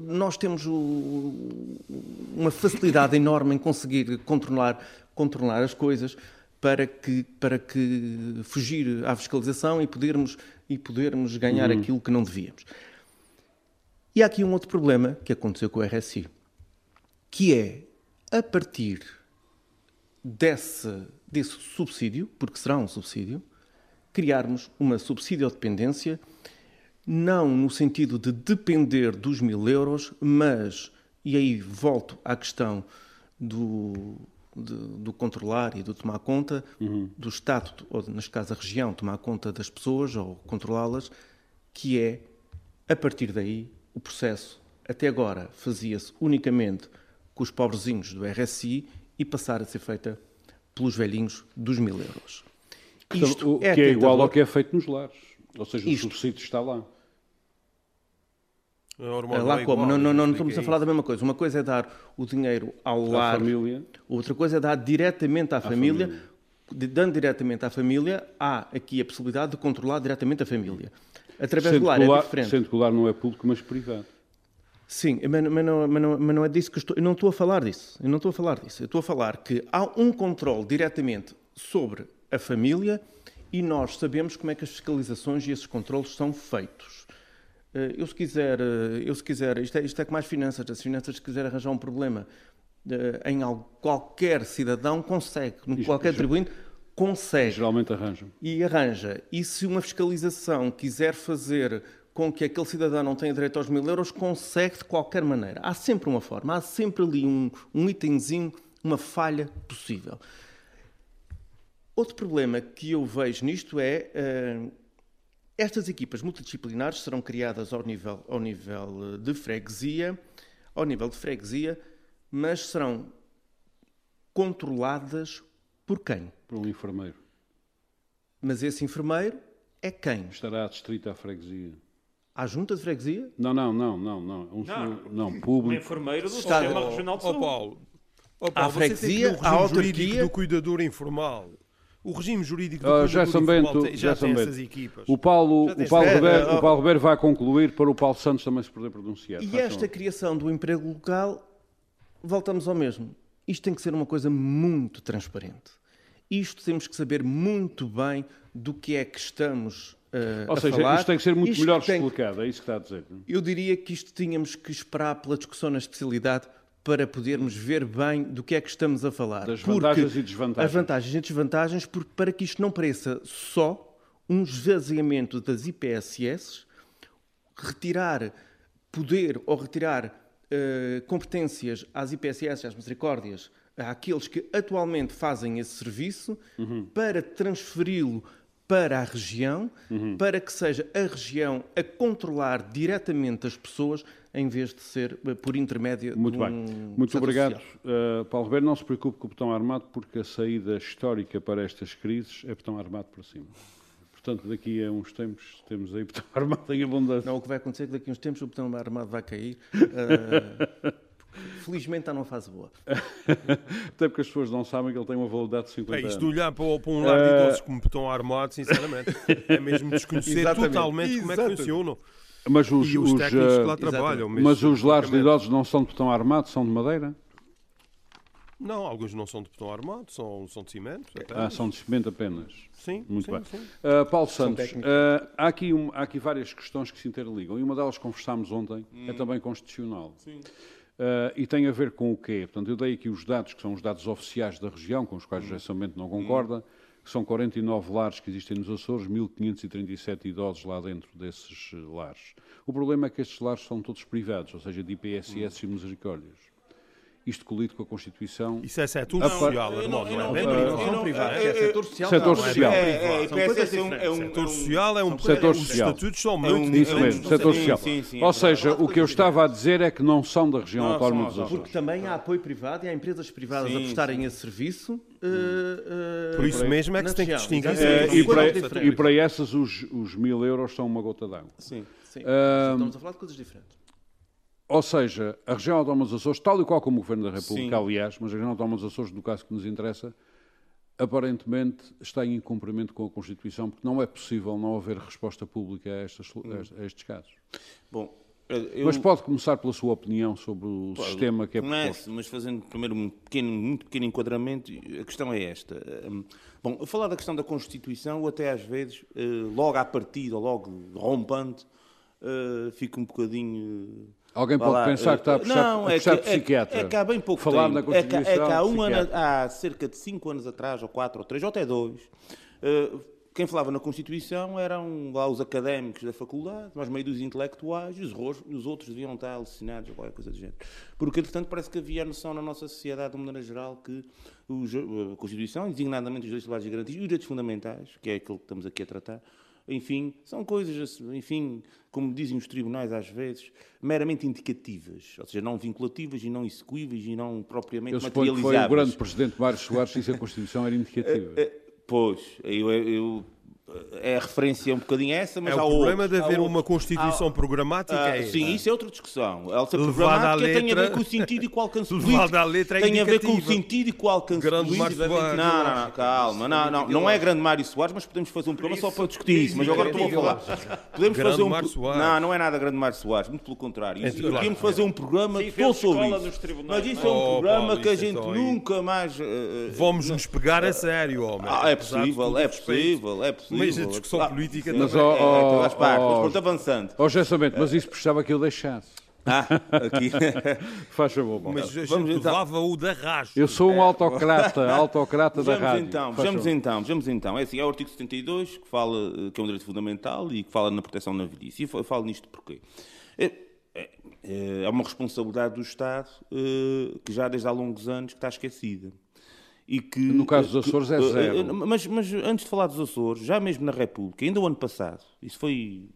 nós temos uma facilidade enorme em conseguir controlar controlar as coisas para que para que fugir à fiscalização e podermos e podermos ganhar uhum. aquilo que não devíamos. E há aqui um outro problema que aconteceu com o RSI, que é, a partir desse, desse subsídio, porque será um subsídio, criarmos uma subsídio-dependência, não no sentido de depender dos mil euros, mas, e aí volto à questão do, de, do controlar e do tomar conta, uhum. do Estado, ou neste caso a região, tomar conta das pessoas ou controlá-las, que é, a partir daí, o processo até agora fazia-se unicamente com os pobrezinhos do RSI e passar a ser feita pelos velhinhos dos mil euros. Isto o, é que é igual ao que é feito nos lares. Ou seja, Isto, o subsídio está lá. É lá é como? Igual, não, não, não, não estamos a falar da mesma coisa. Uma coisa é dar o dinheiro ao à lar, família. outra coisa é dar diretamente à, à família. família. Dando diretamente à família, há aqui a possibilidade de controlar diretamente a família. Através do lar é diferente. Sendo que o lar não é público, mas privado. Sim, mas, mas, não, mas, não, mas não é disso que estou... Eu não estou a falar disso. Eu não estou a falar disso. Eu estou a falar que há um controle diretamente sobre a família e nós sabemos como é que as fiscalizações e esses controlos são feitos. Eh, eu se quiser, eh, eu se quiser isto, é, isto é como as finanças, as finanças se quiser arranjar um problema eh, em qualquer cidadão, consegue, isto, qualquer contribuinte, consegue. Geralmente arranja. E arranja. E se uma fiscalização quiser fazer com que aquele cidadão não tenha direito aos mil euros, consegue de qualquer maneira. Há sempre uma forma, há sempre ali um, um itemzinho, uma falha possível. Outro problema que eu vejo nisto é uh, estas equipas multidisciplinares serão criadas ao nível, ao nível de freguesia, ao nível de freguesia, mas serão controladas por quem? Por um enfermeiro. Mas esse enfermeiro é quem? Estará adscrito à freguesia. À junta de freguesia? Não, não, não, não, não. Um, não, não público. Um enfermeiro do Estado. Sistema Regional de Saúde. Oh, Paulo, oh, Paulo, à freguesia, à autarquia... do cuidador informal. O regime jurídico do uh, já Bento, já, já tem essas equipas. O Paulo, o Paulo, Ribeiro, o Paulo Ribeiro vai concluir para o Paulo Santos também se poder pronunciar. E esta criação do emprego local, voltamos ao mesmo. Isto tem que ser uma coisa muito transparente. Isto temos que saber muito bem do que é que estamos Uh, Ou seja, falar. isto tem que ser muito isto melhor tem... explicado, é isso que está a dizer. Eu diria que isto tínhamos que esperar pela discussão na especialidade para podermos ver bem do que é que estamos a falar. Das vantagens e desvantagens. As vantagens e desvantagens, porque para que isto não pareça só um esvaziamento das IPSS, retirar poder ou retirar uh, competências às IPSS, às misericórdias, àqueles que atualmente fazem esse serviço, uhum. para transferi-lo para a região, uhum. para que seja a região a controlar diretamente as pessoas, em vez de ser eh, por intermédio Muito de um bem. Muito obrigado, uh, Paulo Ribeiro. Não se preocupe com o botão armado, porque a saída histórica para estas crises é botão armado para cima. Portanto, daqui a uns tempos temos aí botão armado em abundância. Não, o que vai acontecer é que daqui a uns tempos o botão armado vai cair. Uh, Felizmente está numa fase boa. Até porque as pessoas não sabem que ele tem uma validade de 50 é, isto de olhar para, para um lar de idosos como estão armados, sinceramente, é mesmo desconhecer totalmente como é que funcionam. Mas os, e os, os técnicos que lá trabalham. Mas os lares de idosos não são de betão armado, são de madeira? Não, alguns não são de betão armado, são, são de cimento. Apenas. Ah, são de cimento apenas. Sim, Muito sim, bem. Sim. Uh, Paulo Santos, uh, há, aqui um, há aqui várias questões que se interligam e uma delas conversámos ontem, é hum. é também constitucional. Sim. Uh, e tem a ver com o quê? Portanto, eu dei aqui os dados, que são os dados oficiais da região, com os quais o Gessamento não concorda, que são 49 lares que existem nos Açores, 1.537 idosos lá dentro desses lares. O problema é que estes lares são todos privados, ou seja, de IPSS e misericórdias isto colido com a Constituição. Isso é setor social, irmão, não, é? Não, não, não privado, é setor social. Setor social. Setor social é um setor social. Os estatutos são muito Isso mesmo, setor social. Ou seja, o que eu estava a dizer é que não são da região autónoma dos Açores. Porque também há apoio privado e há empresas privadas a prestarem esse serviço. Uh, uh, Por isso mesmo é que se tem que distinguir. E, para, e para essas os, os mil euros são uma gota d'água. Sim, sim. Estamos a falar de coisas diferentes. Ou seja, a região autónoma dos Açores, tal e qual como o Governo da República, Sim. aliás, mas a região autónoma dos Açores, no caso que nos interessa, aparentemente está em incumprimento com a Constituição, porque não é possível não haver resposta pública a, estas, a estes casos. Bom, eu... Mas pode começar pela sua opinião sobre o pode, sistema que é comece, proposto. mas fazendo primeiro um pequeno, muito pequeno enquadramento, a questão é esta. Hum, bom, a falar da questão da Constituição, até às vezes, eh, logo à partida, logo rompante, eh, fica um bocadinho Alguém pode lá, pensar que está a puxar, não, a puxar é que, psiquiatra. É, é que há bem pouco Falar tempo. Na Constituição, é que, é que há, um ano, há cerca de cinco anos atrás, ou quatro, ou três, ou até dois, uh, quem falava na Constituição eram lá os académicos da faculdade, mais meio dos intelectuais, e os, os outros deviam estar alucinados ou qualquer coisa do género. Porque, entretanto, parece que havia a noção na nossa sociedade, de maneira geral, que os, a Constituição, designadamente os dois salários de garantia e os direitos fundamentais, que é aquilo que estamos aqui a tratar, enfim, são coisas, enfim, como dizem os tribunais às vezes, meramente indicativas, ou seja, não vinculativas e não execuíveis e não propriamente eu materializáveis. Eu foi o grande presidente Mário Soares que disse que a Constituição era indicativa. Uh, uh, pois, eu, eu é a referência um bocadinho essa, mas é há o problema outros, de haver uma constituição há, programática. Ah, é sim, isso é outra discussão. Ela ser programática letra, tem a ver com o sentido e com o alcance político. à letra é tem a ver com o sentido e com o alcance grande político. Não, não, não, calma. Não, não, não é grande Mário Soares, mas podemos fazer um programa só para discutir isso. Mas agora estou a falar. Podemos fazer um. Não, não é nada grande Mário Soares, muito pelo contrário. Podemos fazer um programa todo sobre isso. Mas isso é um programa que a gente nunca mais. Eh, eh, Vamos nos pegar a sério, homem. É possível, é possível, é possível. Mas a discussão política mas, ó, ó, faz parte, oh, mas avançando. Ó, Gessamento, mas isso precisava que eu deixasse. Ah, aqui. Faz favor, Mas a Vamos gente então. o da racho. Eu sou um autocrata, autocrata da rádio. Então, vejamos então, vejamos então. É assim, é o artigo 72 que fala que é um direito fundamental e que fala na proteção na velhice. E eu falo nisto porque é, é, é uma responsabilidade do Estado eh, que já desde há longos anos que está esquecida. E que, no caso dos Açores é zero. Mas, mas antes de falar dos Açores, já mesmo na República, ainda o ano passado, isso foi,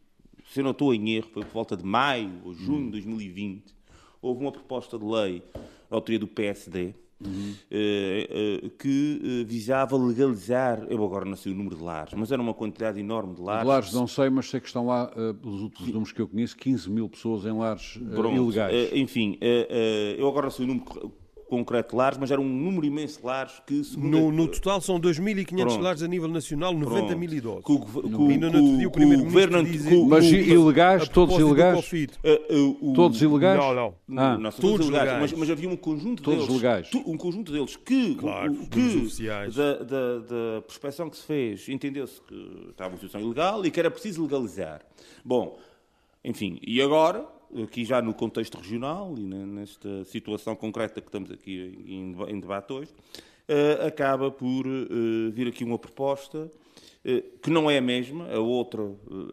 se eu não estou em erro, foi por volta de maio ou junho de 2020, houve uma proposta de lei da autoria do PSD, Uhum. Uh, uh, que visava legalizar, eu agora não sei o número de lares, mas era uma quantidade enorme de lares. De lares não sei, mas sei que estão lá, pelos últimos números que eu conheço, 15 mil pessoas em lares ilegais. enfim, eu agora não sei o número concreto de lares, mas era um número imenso de lares que... No, no total são 2.500 lares a nível nacional, 90 mil idosos. Com, com, Ainda não te o primeiro-ministro dizer... Mas ilegais, todos ilegais? Uh, uh, todos ilegais? Não, não. Ah. não todos legais. Mas, mas, havia um conjunto todos deles... legais. Um conjunto deles que... Claro, que da, da, da prospeção que se fez, entendeu-se que estava uma situação ilegal e que era preciso legalizar. Bom, enfim, e agora aqui já no contexto regional e nesta situação concreta que estamos aqui em, debate hoje, uh, acaba por uh, vir aqui uma proposta uh, que não é a mesma, a outra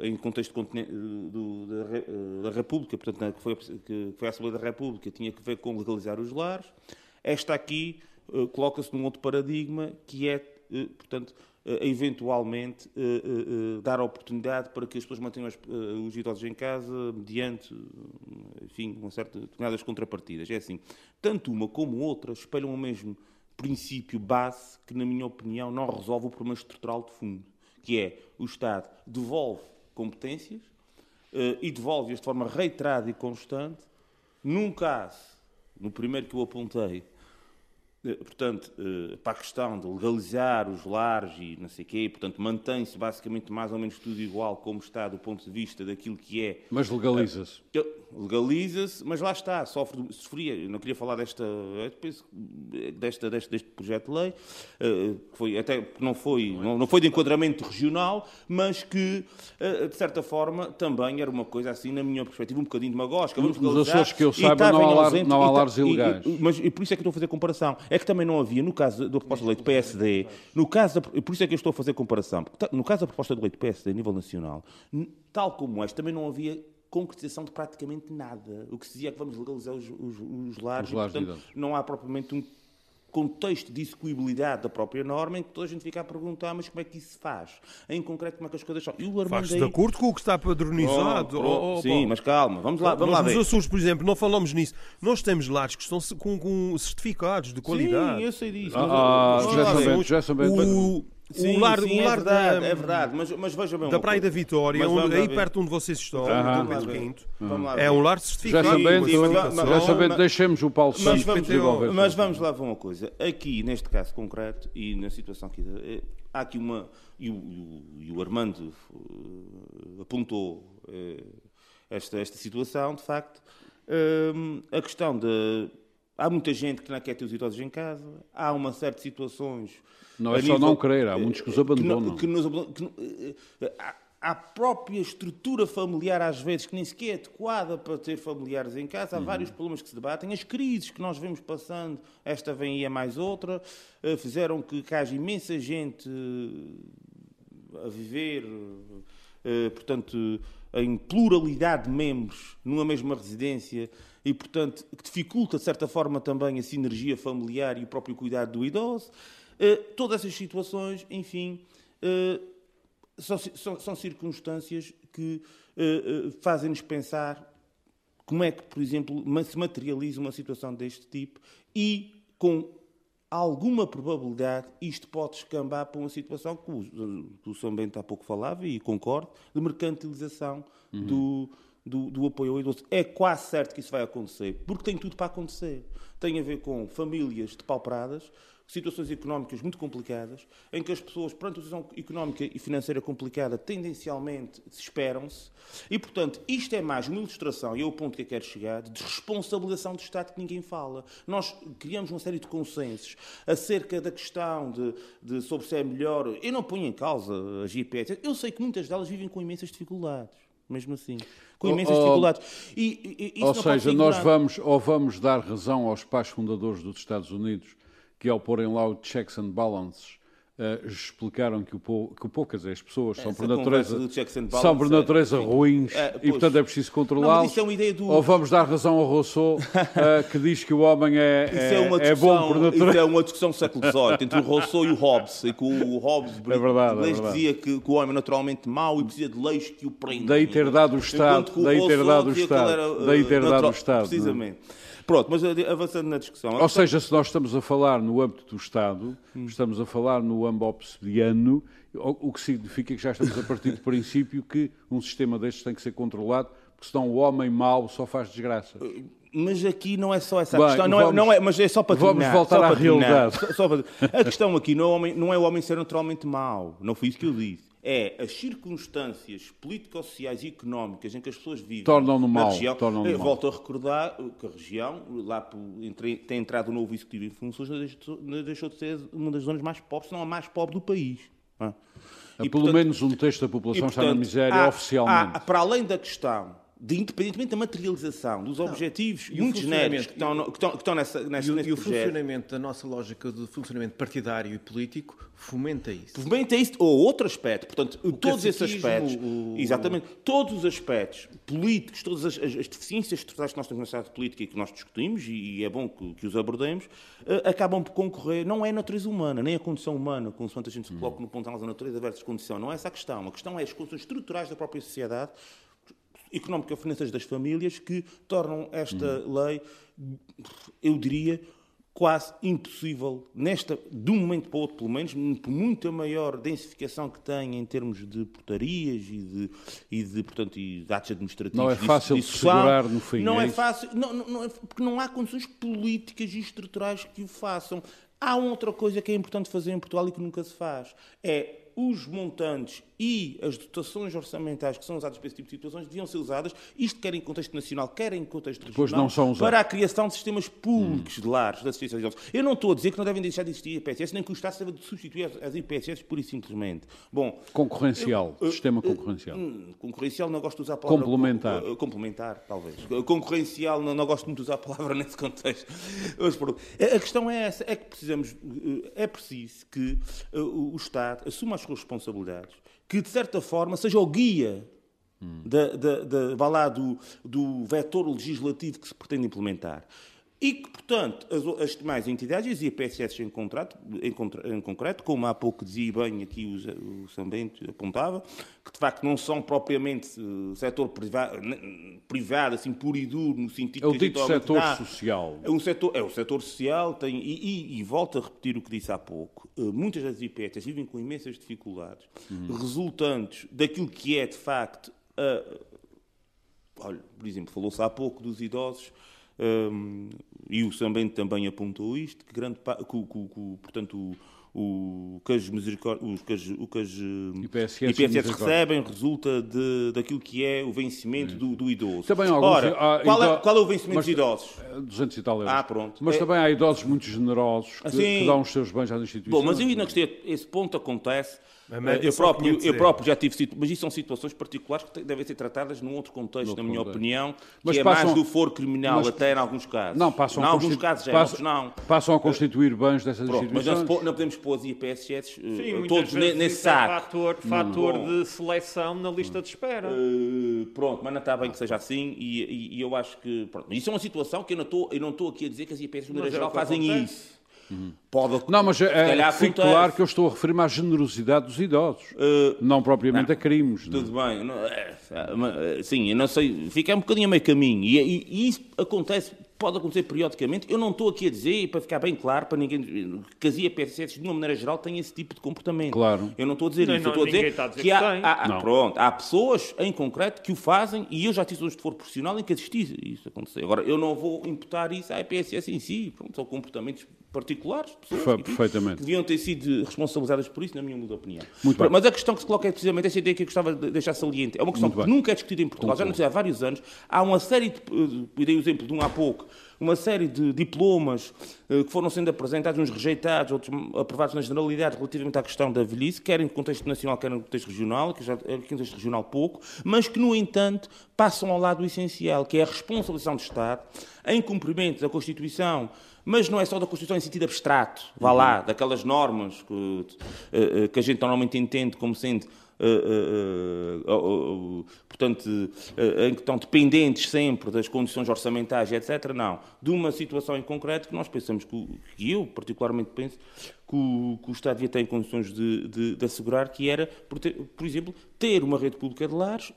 em contexto da, República, portanto, foi, que foi a Assembleia da República, tinha que ver com legalizar os lares. Esta aqui coloca-se num outro paradigma que é, portanto, eh, eventualmente eh, eh, dar a oportunidade para que as pessoas mantenham os idosos em casa mediante, enfim, uma certa, determinadas contrapartidas. É assim, tanto uma como outra espelham o mesmo princípio base que, na minha opinião, não resolve o problema estrutural de fundo, que é o Estado devolve competências e devolve-as de forma reiterada e constante, num caso, no primeiro que eu apontei, eh, portanto, eh, para a questão de legalizar os lares e não sei o quê, portanto, mantém-se basicamente mais ou menos tudo igual como está do ponto de vista daquilo que é... Mas legaliza-se. Eh, legaliza-se, mas lá está, sofre, sofria, eu não queria falar desta, desta, deste, deste projeto de lei, que foi, até não foi, não, não foi de enquadramento regional, mas que, de certa forma, também era uma coisa assim, na minha perspectiva, um bocadinho demagógica. Vamos legalizar, Nos Açores que eu saiba, não há, lar, não há lares ilegais. E, mas e por isso é que estou a fazer comparação é que também não havia, no caso da proposta de lei do PSD, no caso da, por isso é que eu estou a fazer comparação, no caso da proposta de lei do PSD a nível nacional, tal como esta, também não havia concretização de praticamente nada. O que se dizia é que vamos legalizar os, os, os lares, os lares e, portanto, não há propriamente um contexto de execuibilidade da própria norma em que toda a gente fica a perguntar mas como é que isso se faz? Em concreto, como é que as coisas são? E o Faz-se de acordo com o que está padronizado? Oh, oh, sim, mas calma, vamos lá, vamos lá ver. Nos Açores, por exemplo, não falamos nisso. Nós temos lares que estão com, com certificados de qualidade. Sim, eu sei disso. Ah, ah já sabemos, já sabemos. Sim, o lar, sim, o lar é verdade, da, é verdade, mas, mas veja bem Da Praia da Vitória, onde, aí perto onde vocês estão, uh -huh. Quinto, é um lar certificado. Já sabendo, sim, mas, já sabendo deixemos o Paulo Santos mas, vamos, mas vamos lá ver uma coisa. Aqui, neste caso concreto, e na situação aqui, eh, há aqui uma... E o, e o Armando uh, apontou uh, esta, esta situação, de facto, uh, a questão de... Há muita gente que não quer ter os idosos em casa, há uma série de situações não é só nível, não querer, há muitos que os abandonam. Que, nos, que, há, a própria estrutura familiar, às vezes, que nem sequer é adequada para ter familiares em casa. Há uhum. vários problemas que se debatem. As crises que nós vemos passando, esta vem e é mais outra, eh, fizeram que, que haja imensa gente eh, a viver, eh, portanto, em pluralidade de membros numa mesma residência e, portanto, que dificulta, de certa forma, também a sinergia familiar e o próprio cuidado do idoso. Eh, todas essas situações, enfim, uh, são, são, são, circunstâncias que uh, fazem-nos pensar como é que, por exemplo, se materializa uma situação deste tipo e com alguma probabilidade isto pode escambar para uma situação que o, que o São Bento há pouco falava, e concordo, de mercantilização uhum. do, do, do, apoio ao idoso. É quase certo que isso vai acontecer, porque tem tudo para acontecer. Tem a ver com famílias depauperadas, situações económicas muito complicadas, em que as pessoas, perante a situação económica e financeira complicada, tendencialmente desesperam-se. E, portanto, isto é mais uma ilustração, e é o ponto que eu quero chegar, de responsabilização do Estado que ninguém fala. Nós criamos uma série de consensos acerca da questão de, de sobre se é melhor. Eu não ponho em causa as GPS. Eu sei que muitas delas vivem com imensas dificuldades mesmo assim. Com imensas oh, dificuldades. E, e, ou seja, nós vamos, ou vamos dar razão aos pais fundadores dos Estados Unidos que ao porem lá o checks and balances Uh, explicaram que o que dizer, as pessoas são por natureza, são por natureza é, ruins é, e, portanto, é preciso controlá-los. É do... Ou vamos dar razão ao Rousseau, uh, que diz que o homem é, é, é, é bom por natureza. Isso é uma discussão do século XVIII, entre o Rousseau e o Hobbes. E que o Hobbes é verdade, é verdade. dizia que, que, o homem é naturalmente mau e precisa de leis que o prendem. Daí ter dado o Estado. Daí ter dado o Estado. Daí ter dado o Estado. Precisamente. Pronto, mas avançando na discussão. Ou seja, se nós estamos a falar no âmbito do Estado, hum. estamos a falar no âmbito obsidiano, o que significa que já estamos a partir do princípio que um sistema destes tem que ser controlado, porque senão o homem mau só faz desgraça. Mas aqui não é só essa Bem, questão, não, vamos, é, não é, mas é só para terminar. Vamos voltar à realidade. Só, só para, a questão aqui não é, o homem, não é o homem ser naturalmente mau, não foi isso que eu disse é as circunstâncias político-sociais e económicas em que as pessoas vivem tornam-no mal. Região, tornam eu volto a recordar que a região, lá por, entre, tem entrado um novo executivo em funções, deixou de ser uma das zonas mais pobres, se não a mais pobre do país. É? E, pelo portanto, menos um terço da população e, portanto, está na miséria há, oficialmente. Há, para além da questão de, independentemente da materialização dos objetivos e muito genéricos que estão, que estão, que estão nessa, nessa, e o, nesse e o funcionamento da nossa lógica de funcionamento partidário e político fomenta isso. Fomenta isso, ou outro aspecto, portanto, o todos esses aspectos, o... exatamente, todos os aspectos políticos, todas as, as, as deficiências estruturais que nós temos na sociedade política e que nós discutimos, e, e é bom que, que os abordemos, uh, acabam por concorrer, não é a natureza humana, nem a condição humana, consoante a gente se coloca no ponto da natureza versus condição, não é essa a questão. A questão é as condições estruturais da própria sociedade económica finanças das famílias que tornam esta hum. lei, eu diria, quase impossível, nesta, de um momento para o outro, pelo menos, por muita maior densificação que tem em termos de portarias e de, e de, portanto, e de atos administrativos. Não é fácil de segurar no fim. Não é, é fácil, não, não é, porque não há condições políticas e estruturais que o façam. Há outra coisa que é importante fazer em Portugal e que nunca se faz. É os montantes e as dotações orçamentais que são usadas para esse tipo de situações deviam ser usadas, isto quer em contexto nacional, quer em contexto regional, para a criação de sistemas públicos hum. de lares de assistência aos idosos. Eu não estou a dizer que não devem deixar de existir IPSS, nem que o Estado deve de substituir as IPSS pura e simplesmente. Bom, concorrencial, eu, sistema concorrencial. Hum, concorrencial, não gosto de usar a palavra... Complementar. Complementar, talvez. Concorrencial, não, não gosto muito de usar a palavra nesse contexto. Mas, a questão é essa, é que precisamos, eh, é preciso que eh, o Estado assuma as suas responsabilidades que, de certa forma, seja o guia hum. da, da, da, lá, do, do vetor legislativo que se pretende implementar. E que, portanto, as, as demais entidades, e a PSS em, contrato, em, em, concreto, como há pouco dizia bem aqui o, o apontava, que de facto não são propriamente uh, setor privado, privado, assim, puro e duro, no sentido é o dito setor social. É um setor, é o setor social, tem, e, e, e volto a repetir o que disse há pouco, uh, muitas das IPS vivem com imensas dificuldades, uhum. resultantes daquilo que é, de facto, uh, olha, por exemplo, falou-se há pouco dos idosos, um, e o Sambento também apontou isto, que grande que, que, que, portanto, o, o que as, os, que as, o que as IPSS, IPSS recebem resulta de, daquilo que é o vencimento do, do idoso. Também alguns, Ora, há, qual, é, qual é o vencimento mas, dos idosos? 200 e tal euros. Ah, pronto. Mas é, também há idosos muito generosos que, assim, que dão os seus bens às instituições. Bom, mas eu ainda gostei, esse ponto acontece eu próprio, eu próprio já tive mas isso são situações particulares que devem ser tratadas num outro contexto, outro na minha contexto. opinião, mas que é passam, mais do foro criminal mas, até em alguns casos. Não, passam em alguns casos já, passam, não. Passam a constituir bens dessas Pronto, instituições. Mas não, não, podemos pôr as IPSS uh, todos nesse saco. É fator, fator de seleção na lista de espera. Uh, pronto, mas não está bem que seja assim e, e, e eu acho que... Pronto, isso é uma situação que eu não estou, eu não estou aqui a dizer que as IPSS, de maneira geral, fazem acontece. isso. Uhum. Pode, não, mas é, fique claro que eu estou a referir-me à generosidade dos idosos, uh, não propriamente não, a crimes. Tudo não. bem, não, é, é, sim, eu não sei, fica um bocadinho a meio caminho e, e, e, isso acontece pode acontecer periodicamente. Eu não estou aqui a dizer, para ficar bem claro, para ninguém, que as IPSS, de uma maneira geral, têm esse tipo de comportamento. Claro. Eu não estou a dizer não, isso. Não, eu estou a dizer, a dizer que, que, há, há pronto, há pessoas em concreto que o fazem e eu já tive de foro profissional em que assisti isso acontecer. Agora, eu não vou imputar isso à IPSS em si. Pronto, são comportamentos particulares, pessoas Perfeitamente. que deviam ter sido responsabilizadas por isso, na minha opinião. Muito Mas a questão que se coloca é precisamente essa ideia que eu gostava de deixar saliente. É uma questão que nunca é discutida em Portugal, já não sei há vários anos. Há uma série de. Dei o exemplo de um há pouco, uma série de diplomas eh, que foram sendo apresentados, uns rejeitados, outros aprovados na generalidade relativamente à questão da velhice, quer em contexto nacional, quer no contexto regional, que já é contexto regional pouco, mas que, no entanto, passam ao lado essencial, que é a responsabilização do Estado em cumprimento da Constituição mas não é só da Constituição em sentido abstrato, vá lá, uhum. daquelas normas que, eh, eh, que a gente normalmente entende como sendo Uh, uh, uh, portanto, em que estão dependentes sempre das condições orçamentais, etc. Não. De uma situação em concreto que nós pensamos, que, que eu particularmente penso, que o, que o, Estado devia ter condições de, de, de assegurar, que era, por, ter, por, exemplo, ter uma rede pública de lares,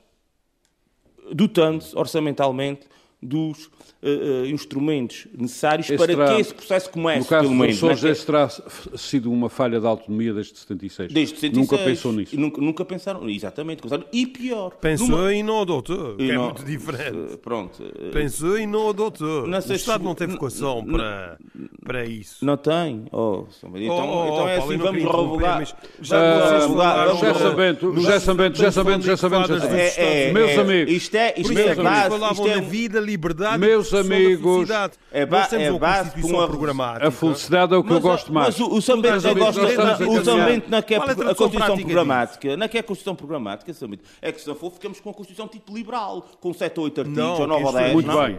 dotando-se orçamentalmente dos uh, uh, instrumentos necessários esse para terá, que esse processo comece. No caso dos Açores, é esse terá sido uma falha de autonomia desde 76. Desde 76. Nunca pensou nisso. Nunca, nunca pensaram, exatamente. E pior. Pensou numa... e não adotou, que é não, muito diferente. Uh, pronto. Pensou e não adotou. Não o Estado não tem vocação para, para isso. Não tem? Oh, então, oh, oh, então é assim, vamos revogar. Já sabendo, já sabendo, já sabendo, já sabendo. Meus amigos. Isto é, isto é. Isto é vida liberdade Meus amigos, é, ba Nós é uma base Constituição uma... programática. A felicidade é o que mas, eu gosto mais. Mas o, o Sambento, eu gosto, o Sambento não é que é a Constituição programática, não é que é a Constituição programática, é que se não for, ficamos com a Constituição tipo liberal, com 7 ou 8 artigos, ou 9 ou 10. Muito bem.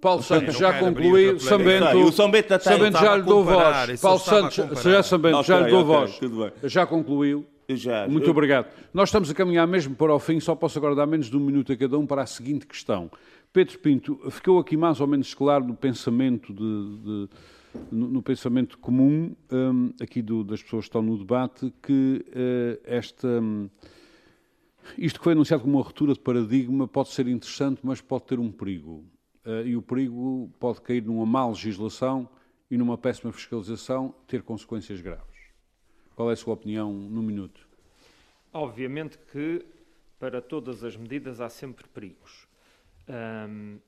Paulo Santos já concluiu, Sambento, o Sambento já lhe dou voz. Paulo Santos, já Sambento, já lhe dou voz. Já concluiu. Já. Muito obrigado. Nós estamos a caminhar mesmo para o fim, só posso agora dar menos de um minuto a cada um para a seguinte questão. Pedro Pinto, ficou aqui mais ou menos claro no pensamento, de, de, no, no, pensamento comum, um, aqui do, das pessoas que estão no debate, que uh, esta, um, isto que foi anunciado como uma ruptura de paradigma pode ser interessante, mas pode ter um perigo. Uh, e o perigo pode cair numa má legislação e numa péssima fiscalização, ter consequências graves. Qual é a sua opinião no minuto? Obviamente que para todas as medidas há sempre perigos. Um,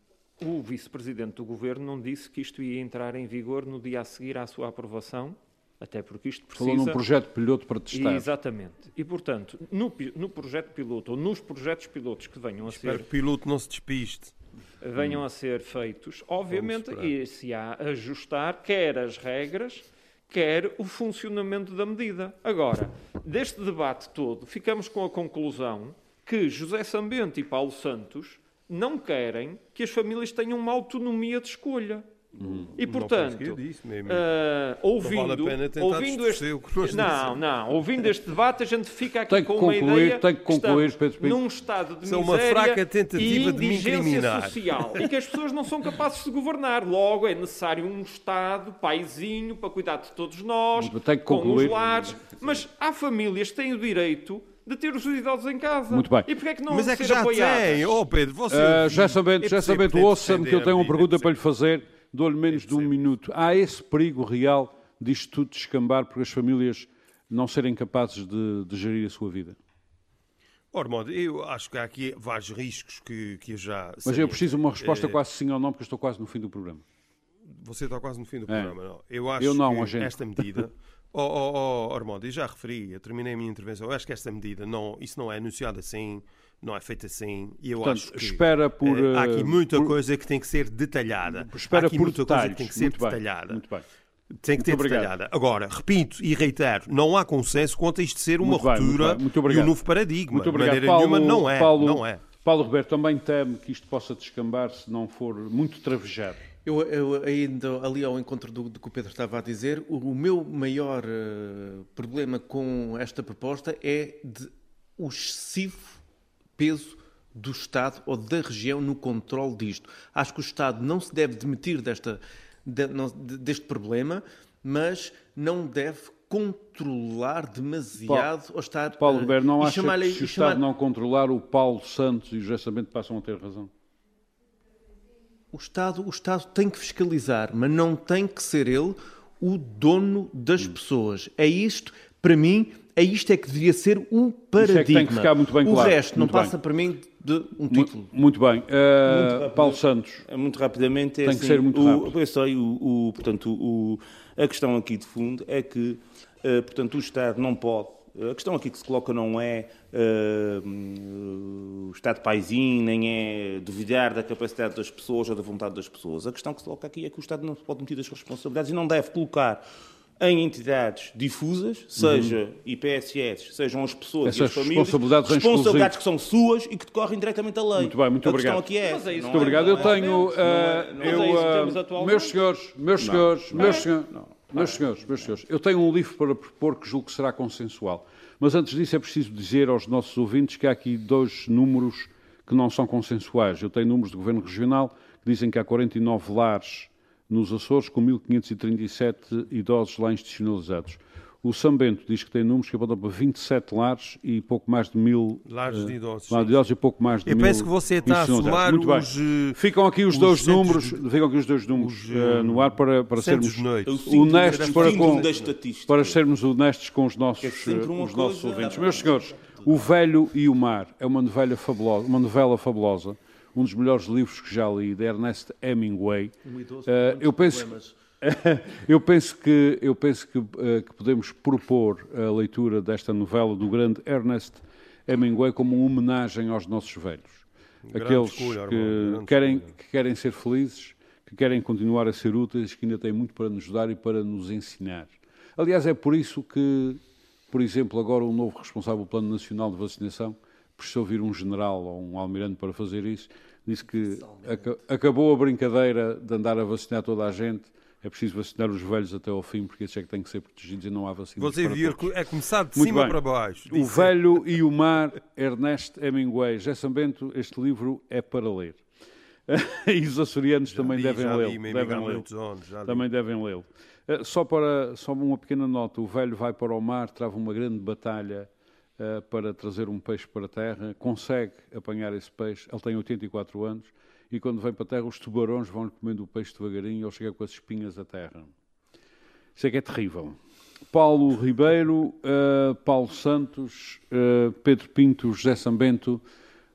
o vice-presidente do governo não disse que isto ia entrar em vigor no dia a seguir à sua aprovação, até porque isto precisa... Falou num projeto piloto para testar. Exatamente. E, portanto, no, no projeto piloto, ou nos projetos pilotos que venham a Espero ser... que o piloto não se despiste. Venham hum. a ser feitos, obviamente, e se há ajustar quer as regras, quer o funcionamento da medida. Agora, deste debate todo, ficamos com a conclusão que José Sambente e Paulo Santos não querem que as famílias tenham uma autonomia de escolha. Hum, e portanto, disso, uh, ouvindo, vale ouvindo este, não, não, ouvindo este debate, a gente fica aqui tem com concluir, uma ideia tem que concluir, que Pedro num estado de miséria uma fraca tentativa e de indigência social e que as pessoas não são capazes de governar. Logo, é necessário um Estado paizinho para cuidar de todos nós, tem que concluir. com os lares. Mas há famílias que têm o direito de ter os idosos em casa. Muito bem. E porquê é que não Mas é que já apoiadas? tem. Oh, Pedro, você... Uh, já sabendo, já sabendo, ouça-me que eu tenho uma pergunta para lhe fazer. Dou-lhe menos de um minuto. Há esse perigo real disto tudo descambar porque as famílias não serem capazes de, de gerir a sua vida? Ormond, eu acho que há aqui vários riscos que, que eu já... Mas eu preciso de uma resposta é... quase sim ou não, porque estou quase no fim do programa. Você está quase no fim do é. programa, não? Eu acho eu não, que esta medida... Oh, oh, oh, Armando, já referi, eu terminei a minha intervenção. Eu acho que esta medida, não, isso não é anunciado assim, não é feita assim. E eu Portanto, acho que espera por, uh, há aqui eh, muita por, coisa que tem que ser detalhada. Espera há aqui por muita detalhes. coisa que tem que ser muito detalhada. Bem, muito bem. Tem que ter detalhada. Agora, repito e reitero, não há consenso quanto a isto ser uma muito ruptura bem, muito, muito e um novo paradigma. Muito obrigado. De maneira Paulo, nenhuma, não é. Paulo, não é. Paulo Roberto também teme que isto possa descambar se não for muito travejado. Eu, eu ainda ali ao encontro do, do, que o Pedro estava a dizer, o, o meu maior uh, problema com esta proposta é de o excessivo peso do Estado ou da região no controle disto. Acho que o Estado não se deve demitir desta, de, não, deste problema, mas não deve controlar demasiado Paulo, ou estar... Paulo Roberto, não acha que se o Estado não controlar, o Paulo Santos e o José passam a ter razão? O Estado, o Estado tem que fiscalizar, mas não tem que ser ele o dono das hum. pessoas. É isto, para mim, é isto é que deveria ser o paradigma. É que tem que ficar muito bem o claro. O resto muito não passa para mim de um título. Muito, muito bem. Uh, muito Paulo Santos. Muito rapidamente. É tem assim, que ser muito o, rápido. Sei, o, o, portanto, o, a questão aqui de fundo é que uh, portanto, o Estado não pode a questão aqui que se coloca não é uh, o Estado paizinho, nem é duvidar da capacidade das pessoas ou da vontade das pessoas. A questão que se coloca aqui é que o Estado não se pode meter as responsabilidades e não deve colocar em entidades difusas, seja uhum. IPSS, sejam as pessoas Essas e as famílias, responsabilidades, responsabilidades que são suas e que decorrem diretamente à lei. Muito bem, muito a obrigado. Aqui é, Mas é isso, muito obrigado. Eu tenho, uh, eu, uh, meus senhores, meus senhores, meus senhores, meus senhores, meus senhores, eu tenho um livro para propor que julgo que será consensual. Mas antes disso é preciso dizer aos nossos ouvintes que há aqui dois números que não são consensuais. Eu tenho números do Governo Regional que dizem que há 49 lares nos Açores, com 1.537 idosos lá institucionalizados. O São Bento diz que tem números que apontam para 27 lares e pouco mais de mil... Lares de idosos. Lares de idosos e pouco mais de Eu mil... Eu penso que você está a somar Muito os... Bem. Eh, ficam aqui os, os dois números, de... ficam aqui os dois números os, uh, no ar para, para sermos honestos para, com, para sermos honestos com os nossos, é os nossos ouvintes. Meus senhores, O Velho e o Mar é uma novela fabulosa, uma novela fabulosa um dos melhores livros que já li, de Ernest Hemingway. Um idoso uh, eu penso, eu penso que eu penso que, uh, que, podemos propor a leitura desta novela do grande Ernest Hemingway como uma homenagem aos nossos velhos, grande aqueles escolha, que querem que querem ser felizes, que querem continuar a ser úteis, que ainda têm muito para nos dar e para nos ensinar. Aliás, é por isso que, por exemplo, agora o novo responsável do Plano Nacional de Vacinação precisou vir um general ou um almirante para fazer isso, disse que ac acabou a brincadeira de andar a vacinar toda a gente, é preciso vacinar os velhos até ao fim, porque esses é que têm que ser protegidos e não há vacina. Você vir é começar de Muito cima bem. para baixo. O Velho e o Mar, Ernest Hemingway. José Bento, este livro é para ler. e os açorianos já também devem lê-lo. Devem lê também devem lê-lo. Uh, só, para, só uma pequena nota: o velho vai para o mar, trava uma grande batalha uh, para trazer um peixe para a terra, consegue apanhar esse peixe, ele tem 84 anos, e quando vem para a terra os tubarões vão comendo o peixe devagarinho e ele chega com as espinhas à terra. Isso é que é terrível. Paulo Ribeiro, uh, Paulo Santos, uh, Pedro Pinto, José Sambento,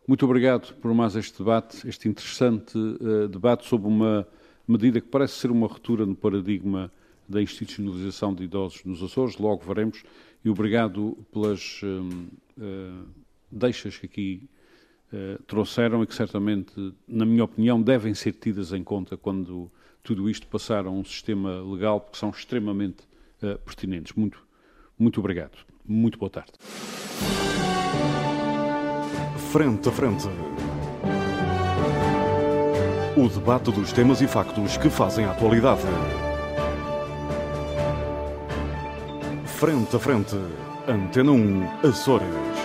muito obrigado por mais este debate, este interessante uh, debate sobre uma medida que parece ser uma ruptura no paradigma da institucionalização de idosos nos Açores, logo veremos e obrigado pelas deixas que aqui uh, trouxeram e que certamente, na minha opinião, devem ser tidas em conta quando tudo isto passar a um sistema legal, porque são extremamente pertinentes. Muito, muito obrigado. Muito boa tarde. Frente a frente. O debate dos temas e factos que fazem a atualidade. Frente a frente. Antena 1, Açores.